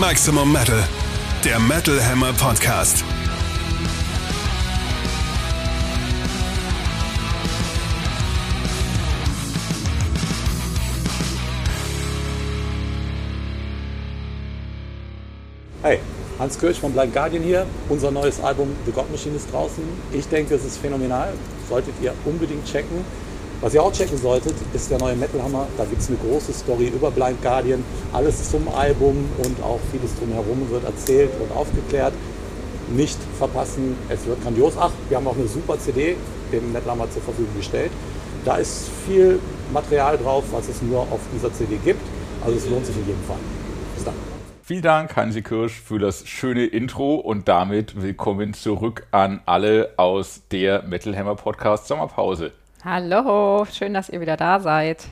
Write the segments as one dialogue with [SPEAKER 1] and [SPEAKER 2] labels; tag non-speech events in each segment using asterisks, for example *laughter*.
[SPEAKER 1] Maximum Metal, der Metal Hammer Podcast.
[SPEAKER 2] Hey, Hans Kirch von Blind Guardian hier. Unser neues Album The God Machine ist draußen. Ich denke, es ist phänomenal. Solltet ihr unbedingt checken. Was ihr auch checken solltet, ist der neue Metal Hammer. Da gibt es eine große Story über Blind Guardian. Alles zum Album und auch vieles drumherum wird erzählt und aufgeklärt. Nicht verpassen, es wird grandios. Ach, wir haben auch eine super CD dem Metal Hammer zur Verfügung gestellt. Da ist viel Material drauf, was es nur auf dieser CD gibt. Also es lohnt sich in jedem Fall. Bis dann.
[SPEAKER 3] Vielen Dank, Hansi Kirsch, für das schöne Intro und damit willkommen zurück an alle aus der Metal Hammer Podcast Sommerpause.
[SPEAKER 4] Hallo, schön, dass ihr wieder da seid.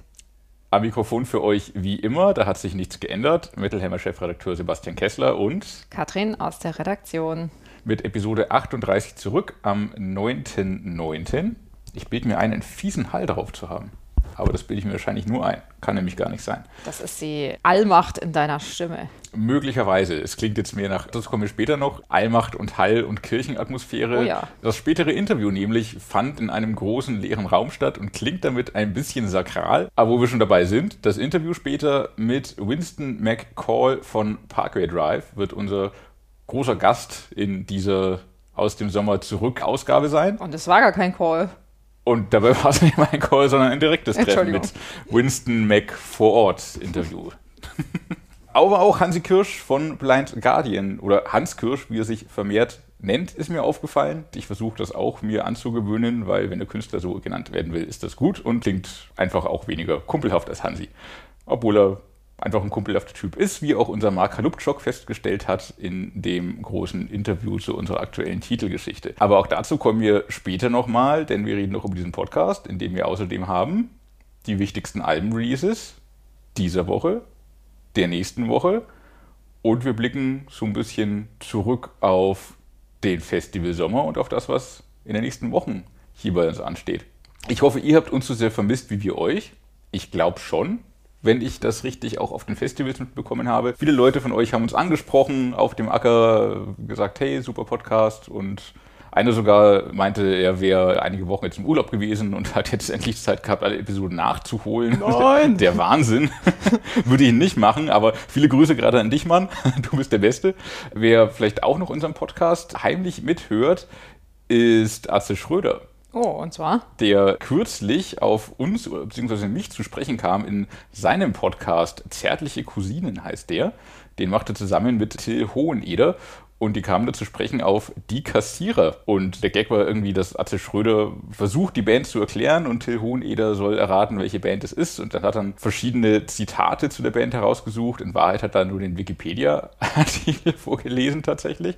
[SPEAKER 3] Am Mikrofon für euch wie immer, da hat sich nichts geändert. Metal Hammer Chefredakteur Sebastian Kessler und
[SPEAKER 4] Katrin aus der Redaktion.
[SPEAKER 3] Mit Episode 38 zurück am 9.9. Ich bilde mir ein, einen fiesen Hall drauf zu haben aber das bilde ich mir wahrscheinlich nur ein. Kann nämlich gar nicht sein.
[SPEAKER 4] Das ist die Allmacht in deiner Stimme.
[SPEAKER 3] Möglicherweise. Es klingt jetzt mehr nach, das kommen wir später noch, Allmacht und Hall und Kirchenatmosphäre.
[SPEAKER 4] Oh ja.
[SPEAKER 3] Das spätere Interview nämlich fand in einem großen leeren Raum statt und klingt damit ein bisschen sakral. Aber wo wir schon dabei sind, das Interview später mit Winston McCall von Parkway Drive wird unser großer Gast in dieser aus dem Sommer zurück Ausgabe sein.
[SPEAKER 4] Und es war gar kein Call.
[SPEAKER 3] Und dabei *laughs* war es nicht mal ein Call, sondern ein direktes Treffen mit Winston Mac vor Ort Interview. *laughs* Aber auch Hansi Kirsch von Blind Guardian oder Hans Kirsch, wie er sich vermehrt nennt, ist mir aufgefallen. Ich versuche das auch mir anzugewöhnen, weil wenn der Künstler so genannt werden will, ist das gut und klingt einfach auch weniger kumpelhaft als Hansi. Obwohl er einfach ein kumpelhafter Typ ist, wie auch unser Mark Halupczok festgestellt hat in dem großen Interview zu unserer aktuellen Titelgeschichte. Aber auch dazu kommen wir später nochmal, denn wir reden noch über diesen Podcast, in dem wir außerdem haben die wichtigsten Alben-Releases dieser Woche, der nächsten Woche und wir blicken so ein bisschen zurück auf den Festival Sommer und auf das, was in den nächsten Wochen hier bei uns ansteht. Ich hoffe, ihr habt uns so sehr vermisst wie wir euch. Ich glaube schon wenn ich das richtig auch auf den Festivals mitbekommen habe. Viele Leute von euch haben uns angesprochen auf dem Acker, gesagt, hey, super Podcast und einer sogar meinte, er wäre einige Wochen jetzt im Urlaub gewesen und hat jetzt endlich Zeit gehabt, alle Episoden nachzuholen.
[SPEAKER 4] Nein.
[SPEAKER 3] Der Wahnsinn. *laughs* Würde ich nicht machen, aber viele Grüße gerade an dich, Mann. *laughs* Du bist der Beste. Wer vielleicht auch noch unseren Podcast heimlich mithört, ist Atze Schröder.
[SPEAKER 4] Oh, und zwar?
[SPEAKER 3] Der kürzlich auf uns bzw. mich zu sprechen kam in seinem Podcast Zärtliche Cousinen heißt der. Den machte zusammen mit Till Hoheneder und die kamen da zu sprechen auf Die Kassierer. Und der Gag war irgendwie, dass Atze Schröder versucht, die Band zu erklären und Till Hoheneder soll erraten, welche Band es ist. Und dann hat er verschiedene Zitate zu der Band herausgesucht. In Wahrheit hat er nur den Wikipedia-Artikel *laughs* vorgelesen tatsächlich.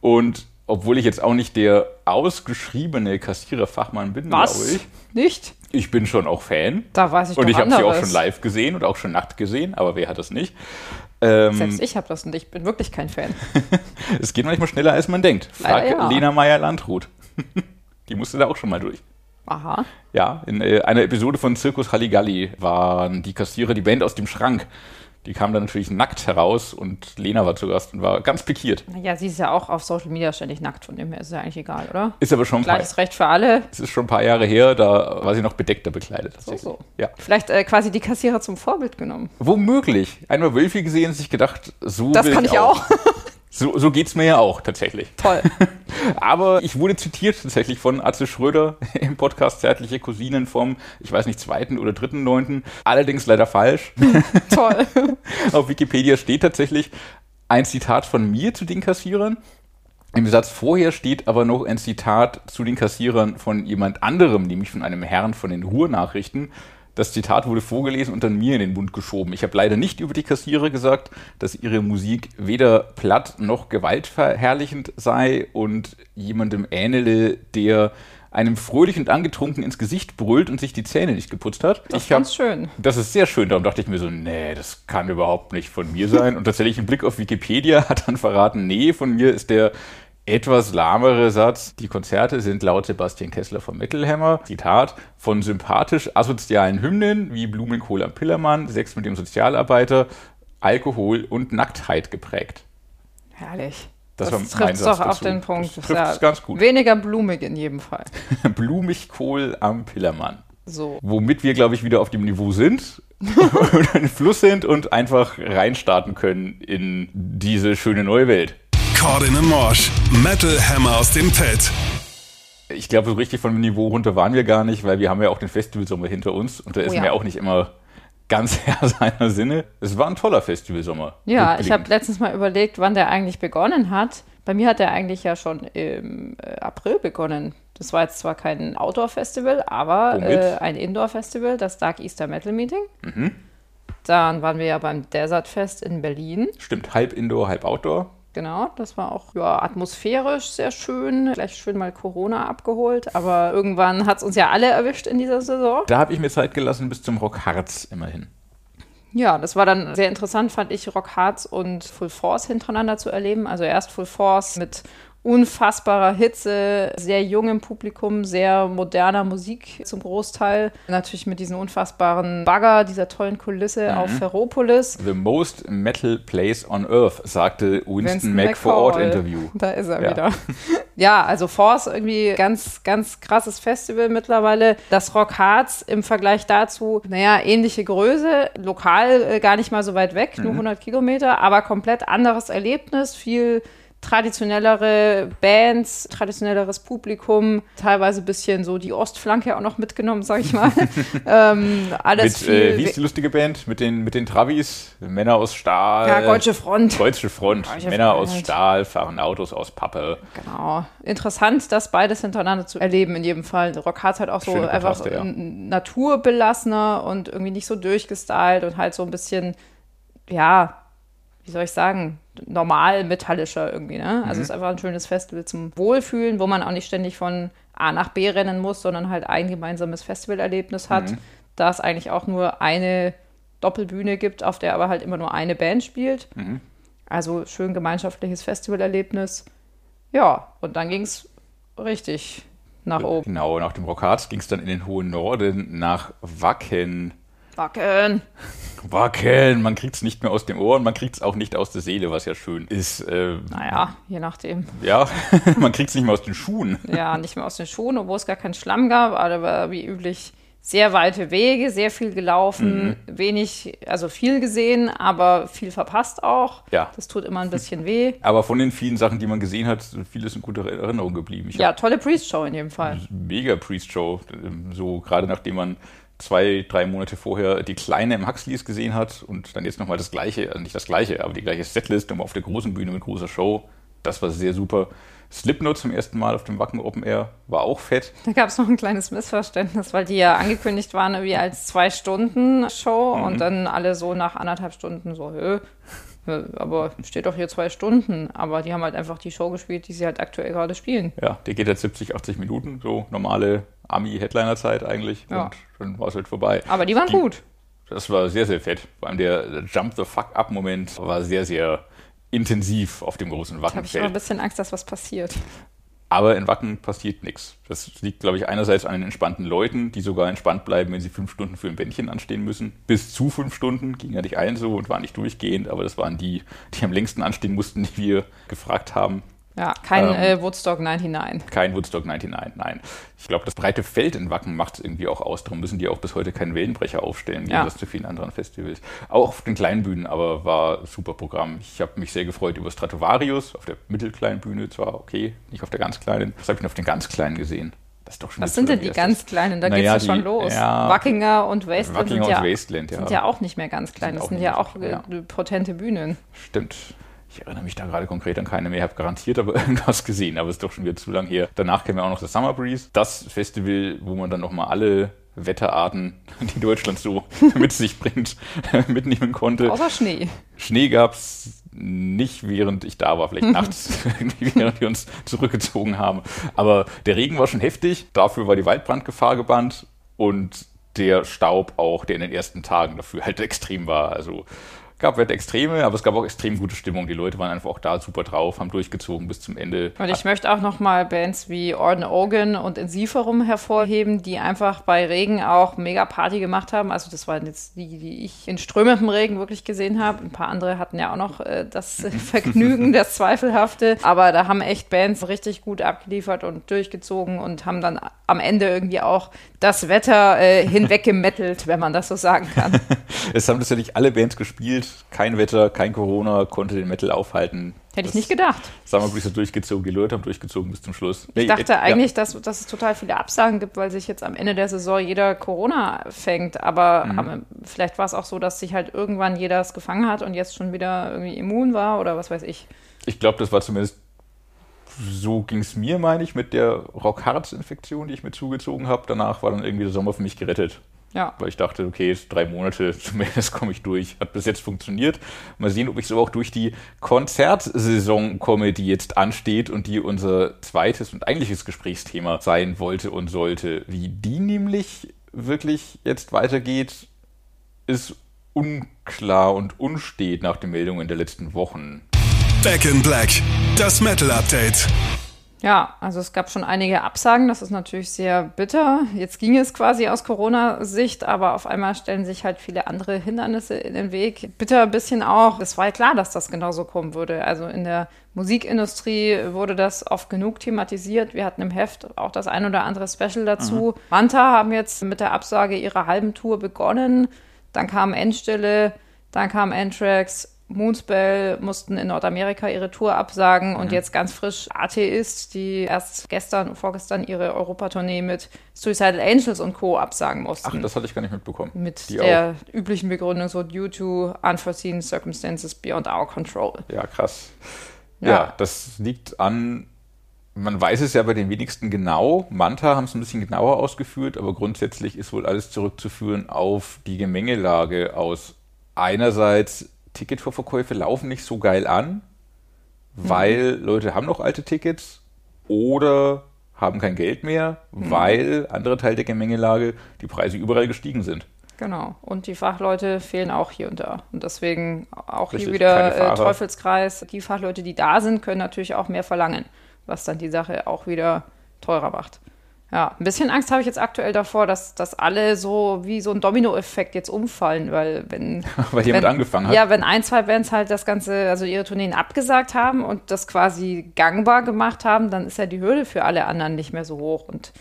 [SPEAKER 3] Und obwohl ich jetzt auch nicht der ausgeschriebene Kassiererfachmann bin,
[SPEAKER 4] glaube ich. Nicht?
[SPEAKER 3] Ich bin schon auch Fan.
[SPEAKER 4] Da weiß ich
[SPEAKER 3] Und ich
[SPEAKER 4] habe
[SPEAKER 3] sie auch schon live gesehen und auch schon nackt gesehen, aber wer hat das nicht?
[SPEAKER 4] Ähm, Selbst ich habe das und ich bin wirklich kein Fan. *laughs*
[SPEAKER 3] es geht manchmal schneller, als man denkt. Frag ja. Lena Meyer-Landrut. *laughs* Die musste da auch schon mal durch.
[SPEAKER 4] Aha.
[SPEAKER 3] Ja, in äh, einer Episode von Zirkus Halligalli waren die Kassierer die Band aus dem Schrank. Die kam dann natürlich nackt heraus und Lena war zu Gast und war ganz pikiert.
[SPEAKER 4] Ja, sie ist ja auch auf Social Media ständig nackt, von dem her ist es ja eigentlich egal, oder?
[SPEAKER 3] Ist aber schon
[SPEAKER 4] Gleiches paar, Recht für alle.
[SPEAKER 3] Es ist schon ein paar Jahre her, da war sie noch bedeckter bekleidet.
[SPEAKER 4] So, so. Ja. Vielleicht äh, quasi die Kassierer zum Vorbild genommen.
[SPEAKER 3] Womöglich. Einmal Wölfi gesehen und sich gedacht, so.
[SPEAKER 4] Das kann ich auch. auch. *laughs*
[SPEAKER 3] So, so geht es mir ja auch tatsächlich.
[SPEAKER 4] Toll. *laughs*
[SPEAKER 3] Aber ich wurde zitiert tatsächlich von Atze Schröder *laughs* im Podcast Zärtliche Cousinen vom, ich weiß nicht, zweiten oder dritten neunten. Allerdings leider falsch. *laughs*
[SPEAKER 4] Toll.
[SPEAKER 3] Auf Wikipedia steht tatsächlich ein Zitat von mir zu den Kassierern. Im Satz vorher steht aber noch ein Zitat zu den Kassierern von jemand anderem, nämlich von einem Herrn von den Ruhrnachrichten. Das Zitat wurde vorgelesen und dann mir in den Mund geschoben. Ich habe leider nicht über die Kassierer gesagt, dass ihre Musik weder platt noch gewaltverherrlichend sei und jemandem ähnele, der einem fröhlich und angetrunken ins Gesicht brüllt und sich die Zähne nicht geputzt hat.
[SPEAKER 4] Das ist ganz schön.
[SPEAKER 3] Das ist sehr schön. Darum dachte ich mir so, nee, das kann überhaupt nicht von mir sein. Und tatsächlich ein Blick auf Wikipedia *laughs* hat dann verraten, nee, von mir ist der etwas lahmere Satz. Die Konzerte sind laut Sebastian Kessler vom Metalhammer, Zitat, von sympathisch asozialen Hymnen wie Blumenkohl am Pillermann, Sex mit dem Sozialarbeiter Alkohol und Nacktheit geprägt.
[SPEAKER 4] Herrlich.
[SPEAKER 3] Das,
[SPEAKER 4] das trifft doch auf den Punkt.
[SPEAKER 3] Das trifft
[SPEAKER 4] ist
[SPEAKER 3] es ganz gut.
[SPEAKER 4] Weniger blumig in jedem Fall. *laughs*
[SPEAKER 3] Blumigkohl am Pillermann.
[SPEAKER 4] So.
[SPEAKER 3] Womit wir, glaube ich, wieder auf dem Niveau sind *laughs* und im Fluss sind und einfach reinstarten können in diese schöne neue Welt.
[SPEAKER 1] Cordin Morsch. Metal Hammer aus dem Pad.
[SPEAKER 3] Ich glaube, so richtig vom Niveau runter waren wir gar nicht, weil wir haben ja auch den Festivalsommer hinter uns und da ist
[SPEAKER 4] Oh ja.
[SPEAKER 3] mir auch nicht immer ganz *laughs* Herr seiner Sinne. Es war ein toller Festivalsommer.
[SPEAKER 4] Ja, ich habe letztens mal überlegt, wann der eigentlich begonnen hat. Bei mir hat der eigentlich ja schon im äh, April begonnen. Das war jetzt zwar kein Outdoor-Festival, aber äh, ein Indoor-Festival, das Dark Easter Metal Meeting.
[SPEAKER 3] Mhm.
[SPEAKER 4] Dann waren wir ja beim Desert Fest in Berlin.
[SPEAKER 3] Stimmt, halb Indoor, halb Outdoor.
[SPEAKER 4] Genau, das war auch ja, atmosphärisch sehr schön. Gleich schön mal Corona abgeholt, aber irgendwann hat es uns ja alle erwischt in dieser Saison.
[SPEAKER 3] Da habe ich mir Zeit gelassen bis zum Rock Harz immerhin.
[SPEAKER 4] Ja, das war dann sehr interessant, fand ich, Rock Hearts und Full Force hintereinander zu erleben. Also erst Full Force mit unfassbarer Hitze, sehr jungem Publikum, sehr moderner Musik zum Großteil. Natürlich mit diesem unfassbaren Bagger, dieser tollen Kulisse auf Ferropolis.
[SPEAKER 3] The most metal place on earth, sagte Winston,
[SPEAKER 4] Winston
[SPEAKER 3] Mac vor Ort
[SPEAKER 4] McCall.
[SPEAKER 3] Interview.
[SPEAKER 4] Da ist er
[SPEAKER 3] Ja.
[SPEAKER 4] wieder. *laughs* Ja, also Force irgendwie ganz, ganz krasses Festival mittlerweile. Das Rock Hearts im Vergleich dazu, naja, ähnliche Größe, lokal äh, gar nicht mal so weit weg,
[SPEAKER 3] Mhm.
[SPEAKER 4] nur 100 Kilometer, aber komplett anderes Erlebnis, viel traditionellere Bands, traditionelleres Publikum, teilweise ein bisschen so die Ostflanke auch noch mitgenommen, sag ich mal. *laughs* ähm, alles
[SPEAKER 3] Mit, äh,
[SPEAKER 4] viel.
[SPEAKER 3] wie ist die lustige Band? Mit den, mit den Travis, Männer aus Stahl.
[SPEAKER 4] ja, Deutsche Front.
[SPEAKER 3] Deutsche Front.
[SPEAKER 4] Deutsche
[SPEAKER 3] Männer aus
[SPEAKER 4] Front.
[SPEAKER 3] Stahl fahren Autos aus Pappe.
[SPEAKER 4] Genau. Interessant, das beides hintereinander zu erleben in jedem Fall. Rock hat halt auch so
[SPEAKER 3] Schöne
[SPEAKER 4] einfach
[SPEAKER 3] Kontraste, ja.
[SPEAKER 4] naturbelassener und irgendwie nicht so durchgestylt und halt so ein bisschen, ja, wie soll ich sagen, normal metallischer irgendwie, ne? Also es ist einfach ein schönes Festival zum Wohlfühlen, wo man auch nicht ständig von A nach B rennen muss, sondern halt ein gemeinsames Festivalerlebnis hat, da es eigentlich auch nur eine Doppelbühne gibt, auf der aber halt immer nur eine Band spielt. Also schön gemeinschaftliches Festivalerlebnis. Ja, und dann ging es richtig nach oben.
[SPEAKER 3] Genau, nach dem Rockharz ging es dann in den hohen Norden nach Wacken.
[SPEAKER 4] Wacken.
[SPEAKER 3] Wacken, man kriegt es nicht mehr aus den Ohren, man kriegt es auch nicht aus der Seele, was ja schön ist. Äh,
[SPEAKER 4] Naja, je nachdem.
[SPEAKER 3] ja, *laughs* man kriegt es nicht mehr aus den Schuhen.
[SPEAKER 4] Ja, nicht mehr aus den Schuhen, obwohl es gar keinen Schlamm gab, aber wie üblich sehr weite Wege, sehr viel gelaufen, wenig, also viel gesehen, aber viel verpasst auch.
[SPEAKER 3] Ja.
[SPEAKER 4] Das tut immer ein bisschen weh. *laughs*
[SPEAKER 3] Aber von den vielen Sachen, die man gesehen hat, vieles in guter Erinnerung geblieben. Ich
[SPEAKER 4] Ja, tolle Priest-Show in jedem Fall.
[SPEAKER 3] mega Priest-Show. So gerade nachdem man zwei, drei Monate vorher die kleine im Huxleys gesehen hat und dann jetzt nochmal das gleiche, also nicht das gleiche, aber die gleiche Setlist um auf der großen Bühne mit großer Show. Das war sehr super. Slipknot zum ersten Mal auf dem Wacken Open Air war auch fett.
[SPEAKER 4] Da gab es noch ein kleines Missverständnis, weil die ja angekündigt waren irgendwie als Zwei-Stunden-Show und dann alle so nach anderthalb Stunden so, hö, aber steht doch hier zwei Stunden. Aber die haben halt einfach die Show gespielt, die sie halt aktuell gerade spielen.
[SPEAKER 3] Ja, der geht jetzt 70, 80 Minuten, so normale Ami-Headliner-Zeit eigentlich.
[SPEAKER 4] Ja.
[SPEAKER 3] Und dann war es halt vorbei.
[SPEAKER 4] Aber die waren
[SPEAKER 3] Ging-
[SPEAKER 4] gut.
[SPEAKER 3] Das war sehr, sehr fett. Vor allem der Jump the Fuck Up-Moment war sehr, sehr intensiv auf dem großen
[SPEAKER 4] Da habe ich immer ein
[SPEAKER 3] Wackenfeld.
[SPEAKER 4] bisschen Angst, dass was passiert.
[SPEAKER 3] Aber in Wacken passiert nichts. Das liegt, glaube ich, einerseits an den entspannten Leuten, die sogar entspannt bleiben, wenn sie fünf Stunden für ein Bändchen anstehen müssen. Bis zu fünf Stunden ging ja nicht allen so und war nicht durchgehend, aber das waren die, die am längsten anstehen mussten, die wir gefragt haben.
[SPEAKER 4] Ja, kein
[SPEAKER 3] Ähm.
[SPEAKER 4] äh, Woodstock 99.
[SPEAKER 3] Kein Woodstock 99, nein. Ich glaube, das breite Feld in Wacken macht es irgendwie auch aus. Darum müssen die auch bis heute keinen Wellenbrecher aufstellen, im
[SPEAKER 4] Ja.
[SPEAKER 3] Gegensatz zu vielen anderen Festivals. Auch auf den kleinen Bühnen, aber war ein super Programm. Ich habe mich sehr gefreut über Stratovarius, auf der mittelkleinen Bühne zwar, okay, nicht auf der ganz kleinen. Was habe ich denn auf den ganz kleinen gesehen? Das ist doch schon
[SPEAKER 4] Was sind denn die
[SPEAKER 3] erstes-
[SPEAKER 4] ganz kleinen? Da
[SPEAKER 3] Naja,
[SPEAKER 4] geht's ja schon los.
[SPEAKER 3] ja.
[SPEAKER 4] Wackinger und Wasteland
[SPEAKER 3] Wackinger
[SPEAKER 4] sind, ja,
[SPEAKER 3] und Wasteland, ja.
[SPEAKER 4] sind ja auch nicht mehr ganz klein.
[SPEAKER 3] Sind
[SPEAKER 4] Das sind
[SPEAKER 3] nicht
[SPEAKER 4] ja auch
[SPEAKER 3] ja.
[SPEAKER 4] äh, potente Bühnen.
[SPEAKER 3] Stimmt. Ich erinnere mich da gerade konkret an keine mehr. Ich habe garantiert aber *laughs* irgendwas gesehen, aber es ist doch schon wieder zu lang her. Danach kam ja auch noch das Summer Breeze. Das Festival, wo man dann nochmal alle Wetterarten, *laughs* die Deutschland so *laughs* mit sich bringt, mitnehmen konnte.
[SPEAKER 4] Außer Schnee.
[SPEAKER 3] Schnee gab es nicht, während ich da war, vielleicht nachts, während wir uns zurückgezogen haben. Aber der Regen war schon heftig, dafür war die Waldbrandgefahr gebannt und der Staub auch, der in den ersten Tagen dafür halt extrem war. Also gab Wetterextreme, aber es gab auch extrem gute Stimmung. Die Leute waren einfach auch da super drauf, haben durchgezogen bis zum Ende.
[SPEAKER 4] Und ich möchte auch nochmal Bands wie Orden Ogan und Insiferum hervorheben, die einfach bei Regen auch mega Party gemacht haben. Also das waren jetzt die, die ich in strömendem Regen wirklich gesehen habe. Ein paar andere hatten ja auch noch äh, das *laughs* Vergnügen, das Zweifelhafte. Aber da haben echt Bands richtig gut abgeliefert und durchgezogen und haben dann am Ende irgendwie auch das Wetter äh, hinweggemettelt, wenn man das so sagen kann. *laughs*
[SPEAKER 3] es haben tatsächlich alle Bands gespielt. Kein Wetter, kein Corona konnte den Metal aufhalten.
[SPEAKER 4] Hätte ich nicht gedacht.
[SPEAKER 3] Sagen wir wirklich so durchgezogen. Die Leute haben durchgezogen bis zum Schluss.
[SPEAKER 4] Ich dachte äh, eigentlich, ja. dass, dass es total viele Absagen gibt, weil sich jetzt am Ende der Saison jeder Corona fängt. Aber mhm. vielleicht war es auch so, dass sich halt irgendwann jeder es gefangen hat und jetzt schon wieder irgendwie immun war oder was weiß ich.
[SPEAKER 3] Ich glaube, das war zumindest so ging es mir, meine ich, mit der Rockharz-Infektion, die ich mir zugezogen habe. Danach war dann irgendwie der Sommer für mich gerettet. Ja. Weil ich dachte, okay, drei Monate, *laughs* zumindest komme ich durch. Hat bis jetzt funktioniert. Mal sehen, ob ich so auch durch die Konzertsaison komme, die jetzt ansteht und die unser zweites und eigentliches Gesprächsthema sein wollte und sollte. Wie die nämlich wirklich jetzt weitergeht, ist unklar und unstet nach den Meldungen der letzten Wochen.
[SPEAKER 1] Back in Black, das Metal Update.
[SPEAKER 4] Ja, also es gab schon einige Absagen, das ist natürlich sehr bitter. Jetzt ging es quasi aus Corona-Sicht, aber auf einmal stellen sich halt viele andere Hindernisse in den Weg. Bitter ein bisschen auch. Es war ja klar, dass das genauso kommen würde. Also in der Musikindustrie wurde das oft genug thematisiert. Wir hatten im Heft auch das ein oder andere Special dazu. Mhm. Manta haben jetzt mit der Absage ihrer halben Tour begonnen. Dann kam Endstille, dann kam Anthrax, Moonspell mussten in Nordamerika ihre Tour absagen mhm. und jetzt ganz frisch Atheist, die erst gestern, vorgestern ihre Europatournee mit Suicidal Angels und Co. absagen mussten.
[SPEAKER 3] Ach, das hatte ich gar nicht mitbekommen.
[SPEAKER 4] Mit die der auch. üblichen Begründung so due to unforeseen circumstances beyond our control.
[SPEAKER 3] Ja, krass. Ja, ja das liegt an man weiß es ja bei den wenigsten genau. Manta haben es ein bisschen genauer ausgeführt, aber grundsätzlich ist wohl alles zurückzuführen auf die Gemengelage aus einerseits Ticketvorverkäufe laufen nicht so geil an, weil mhm. Leute haben noch alte Tickets oder haben kein Geld mehr, mhm. weil andere Teil der Gemengelage die Preise überall gestiegen sind.
[SPEAKER 4] Genau. Und die Fachleute fehlen auch hier und da. Und deswegen auch Richtig, hier wieder äh, Teufelskreis. Die Fachleute, die da sind, können natürlich auch mehr verlangen, was dann die Sache auch wieder teurer macht. Ja, ein bisschen Angst habe ich jetzt aktuell davor, dass, dass alle so wie so ein Dominoeffekt jetzt umfallen, weil wenn. *laughs*
[SPEAKER 3] weil jemand wenn, angefangen hat.
[SPEAKER 4] Ja, wenn ein, zwei Bands halt das Ganze, also ihre Tourneen abgesagt haben und das quasi gangbar gemacht haben, dann ist ja die Hürde für alle anderen nicht mehr so hoch. Und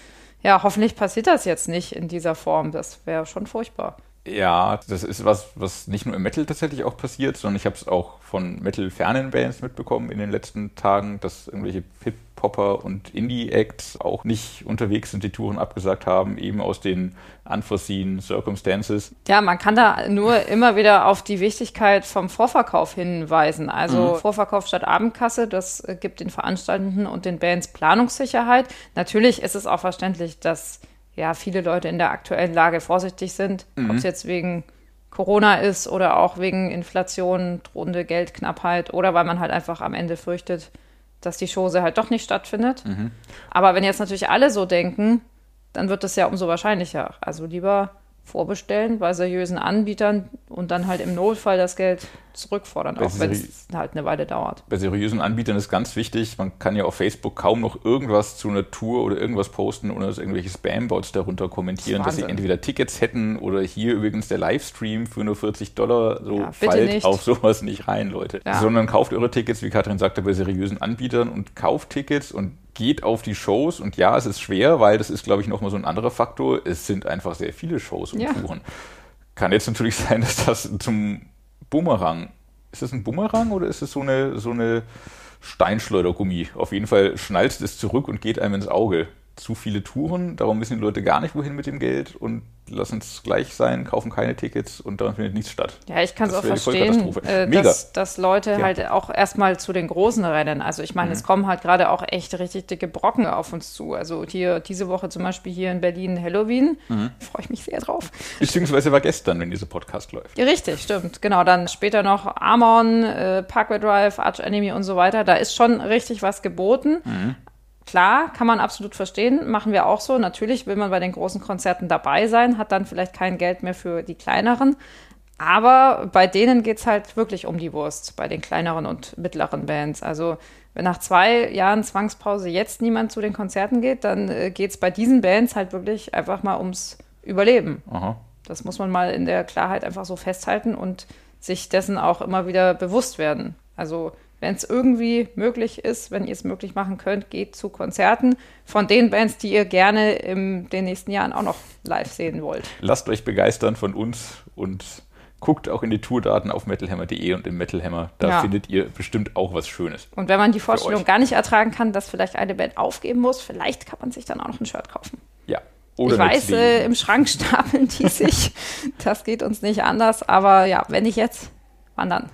[SPEAKER 4] ja, hoffentlich passiert das jetzt nicht in dieser Form. Das wäre schon furchtbar.
[SPEAKER 3] Ja, das ist was, was nicht nur im Metal tatsächlich auch passiert, sondern ich habe es auch von Metal-fernen Bands mitbekommen in den letzten Tagen, dass irgendwelche Hip Popper und Indie-Acts auch nicht unterwegs sind, die Touren abgesagt haben, eben aus den unforeseen Circumstances.
[SPEAKER 4] Ja, man kann da nur immer wieder auf die Wichtigkeit vom Vorverkauf hinweisen. Also mhm. Vorverkauf statt Abendkasse, das gibt den Veranstaltenden und den Bands Planungssicherheit. Natürlich ist es auch verständlich, dass ja viele Leute in der aktuellen Lage vorsichtig sind, mhm. ob es jetzt wegen Corona ist oder auch wegen Inflation, drohende Geldknappheit oder weil man halt einfach am Ende fürchtet, dass die Chose halt doch nicht stattfindet. Mhm. Aber wenn jetzt natürlich alle so denken, dann wird das ja umso wahrscheinlicher. Also lieber vorbestellen bei seriösen Anbietern und dann halt im Notfall das Geld zurückfordern, bei auch wenn es halt eine Weile dauert.
[SPEAKER 3] Bei seriösen Anbietern ist ganz wichtig, man kann ja auf Facebook kaum noch irgendwas zu einer Tour oder irgendwas posten, ohne dass irgendwelche Spam-Bots darunter kommentieren, das dass sie entweder Tickets hätten oder hier übrigens der Livestream für nur 40 Dollar, so ja, fallt nicht. auf sowas nicht rein, Leute. Ja. Sondern kauft eure Tickets, wie Katrin sagte, bei seriösen Anbietern und kauft Tickets und geht auf die Shows und ja, es ist schwer, weil das ist, glaube ich, nochmal so ein anderer Faktor. Es sind einfach sehr viele Shows und ja. Touren. Kann jetzt natürlich *laughs* sein, dass das zum Bumerang, ist das ein Bumerang oder ist es so eine, so eine Steinschleudergummi? Auf jeden Fall schnallt es zurück und geht einem ins Auge. Zu viele Touren, darum wissen die Leute gar nicht, wohin mit dem Geld und lassen es gleich sein, kaufen keine Tickets und dann findet nichts statt.
[SPEAKER 4] Ja, ich kann es auch verstehen, äh, dass, dass, Leute ja. halt auch erstmal zu den Großen rennen. Also ich meine, mhm. es kommen halt gerade auch echt richtig dicke Brocken auf uns zu. Also hier diese Woche zum Beispiel hier in Berlin Halloween. Mhm. Freue ich mich sehr drauf.
[SPEAKER 3] Beziehungsweise war gestern, wenn dieser Podcast läuft.
[SPEAKER 4] Ja, richtig, stimmt. Genau, dann später noch Amon, äh, Parkway Drive, Arch Enemy und so weiter. Da ist schon richtig was geboten. Mhm. Klar, kann man absolut verstehen, machen wir auch so. Natürlich will man bei den großen Konzerten dabei sein, hat dann vielleicht kein Geld mehr für die kleineren. Aber bei denen geht es halt wirklich um die Wurst, bei den kleineren und mittleren Bands. Also wenn nach zwei Jahren Zwangspause jetzt niemand zu den Konzerten geht, dann äh, geht es bei diesen Bands halt wirklich einfach mal ums Überleben. Aha. Das muss man mal in der Klarheit einfach so festhalten und sich dessen auch immer wieder bewusst werden. Also wenn es irgendwie möglich ist, wenn ihr es möglich machen könnt, geht zu Konzerten von den Bands, die ihr gerne in den nächsten Jahren auch noch live sehen wollt.
[SPEAKER 3] Lasst euch begeistern von uns und guckt auch in die Tourdaten auf metalhammer.de und im Metalhammer. Da ja. findet ihr bestimmt auch was Schönes.
[SPEAKER 4] Und wenn man die Vorstellung gar nicht ertragen kann, dass vielleicht eine Band aufgeben muss, vielleicht kann man sich dann auch noch ein Shirt kaufen.
[SPEAKER 3] Ja.
[SPEAKER 4] Oder ich weiß, äh, im Schrank stapeln die *laughs* sich. das geht uns nicht anders. Aber ja, wenn nicht jetzt, wann dann?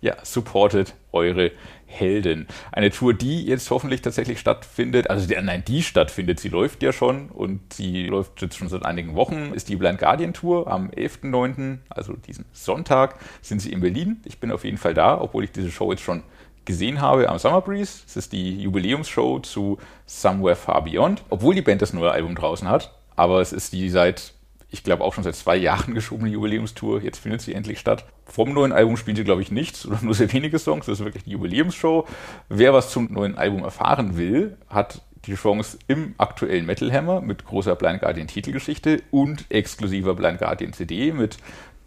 [SPEAKER 3] Ja, supportet eure Helden. Eine Tour, die jetzt hoffentlich tatsächlich stattfindet. Also der, nein, die stattfindet. Sie läuft ja schon und sie läuft jetzt schon seit einigen Wochen. Ist die Blind Guardian Tour am 11.09., also diesen Sonntag, sind sie in Berlin. Ich bin auf jeden Fall da, obwohl ich diese Show jetzt schon gesehen habe am Summer Breeze. Es ist die Jubiläumsshow zu Somewhere Far Beyond. Obwohl die Band das neue Album draußen hat. Aber es ist die seit ich glaube, auch schon seit zwei Jahren *laughs* geschobene Jubiläumstour. Jetzt findet sie endlich statt. Vom neuen Album spielt sie, glaube ich, nichts oder nur sehr wenige Songs. Das ist wirklich die Jubiläumsshow. Wer was zum neuen Album erfahren will, hat die Chance im aktuellen Metal Hammer mit großer Blind Guardian Titelgeschichte und exklusiver Blind Guardian CD mit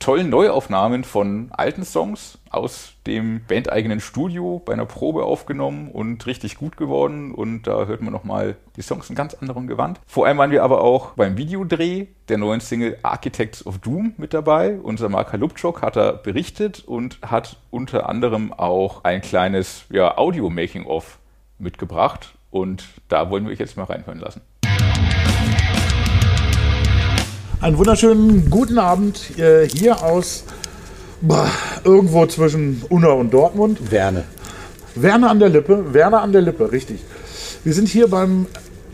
[SPEAKER 3] tollen Neuaufnahmen von alten Songs aus dem bandeigenen Studio bei einer Probe aufgenommen und richtig gut geworden. Und da hört man nochmal die Songs in ganz anderem Gewand. Vor allem waren wir aber auch beim Videodreh der neuen Single Architects of Doom mit dabei. Unser Mark Halupchok hat da berichtet und hat unter anderem auch ein kleines ja, Audio-Making-of mitgebracht. Und da wollen wir euch jetzt mal reinhören lassen.
[SPEAKER 5] Einen wunderschönen guten Abend äh, hier aus boah, irgendwo zwischen Unna und Dortmund.
[SPEAKER 2] Werne.
[SPEAKER 5] Werne an der Lippe, Werne an der Lippe, richtig. Wir sind hier beim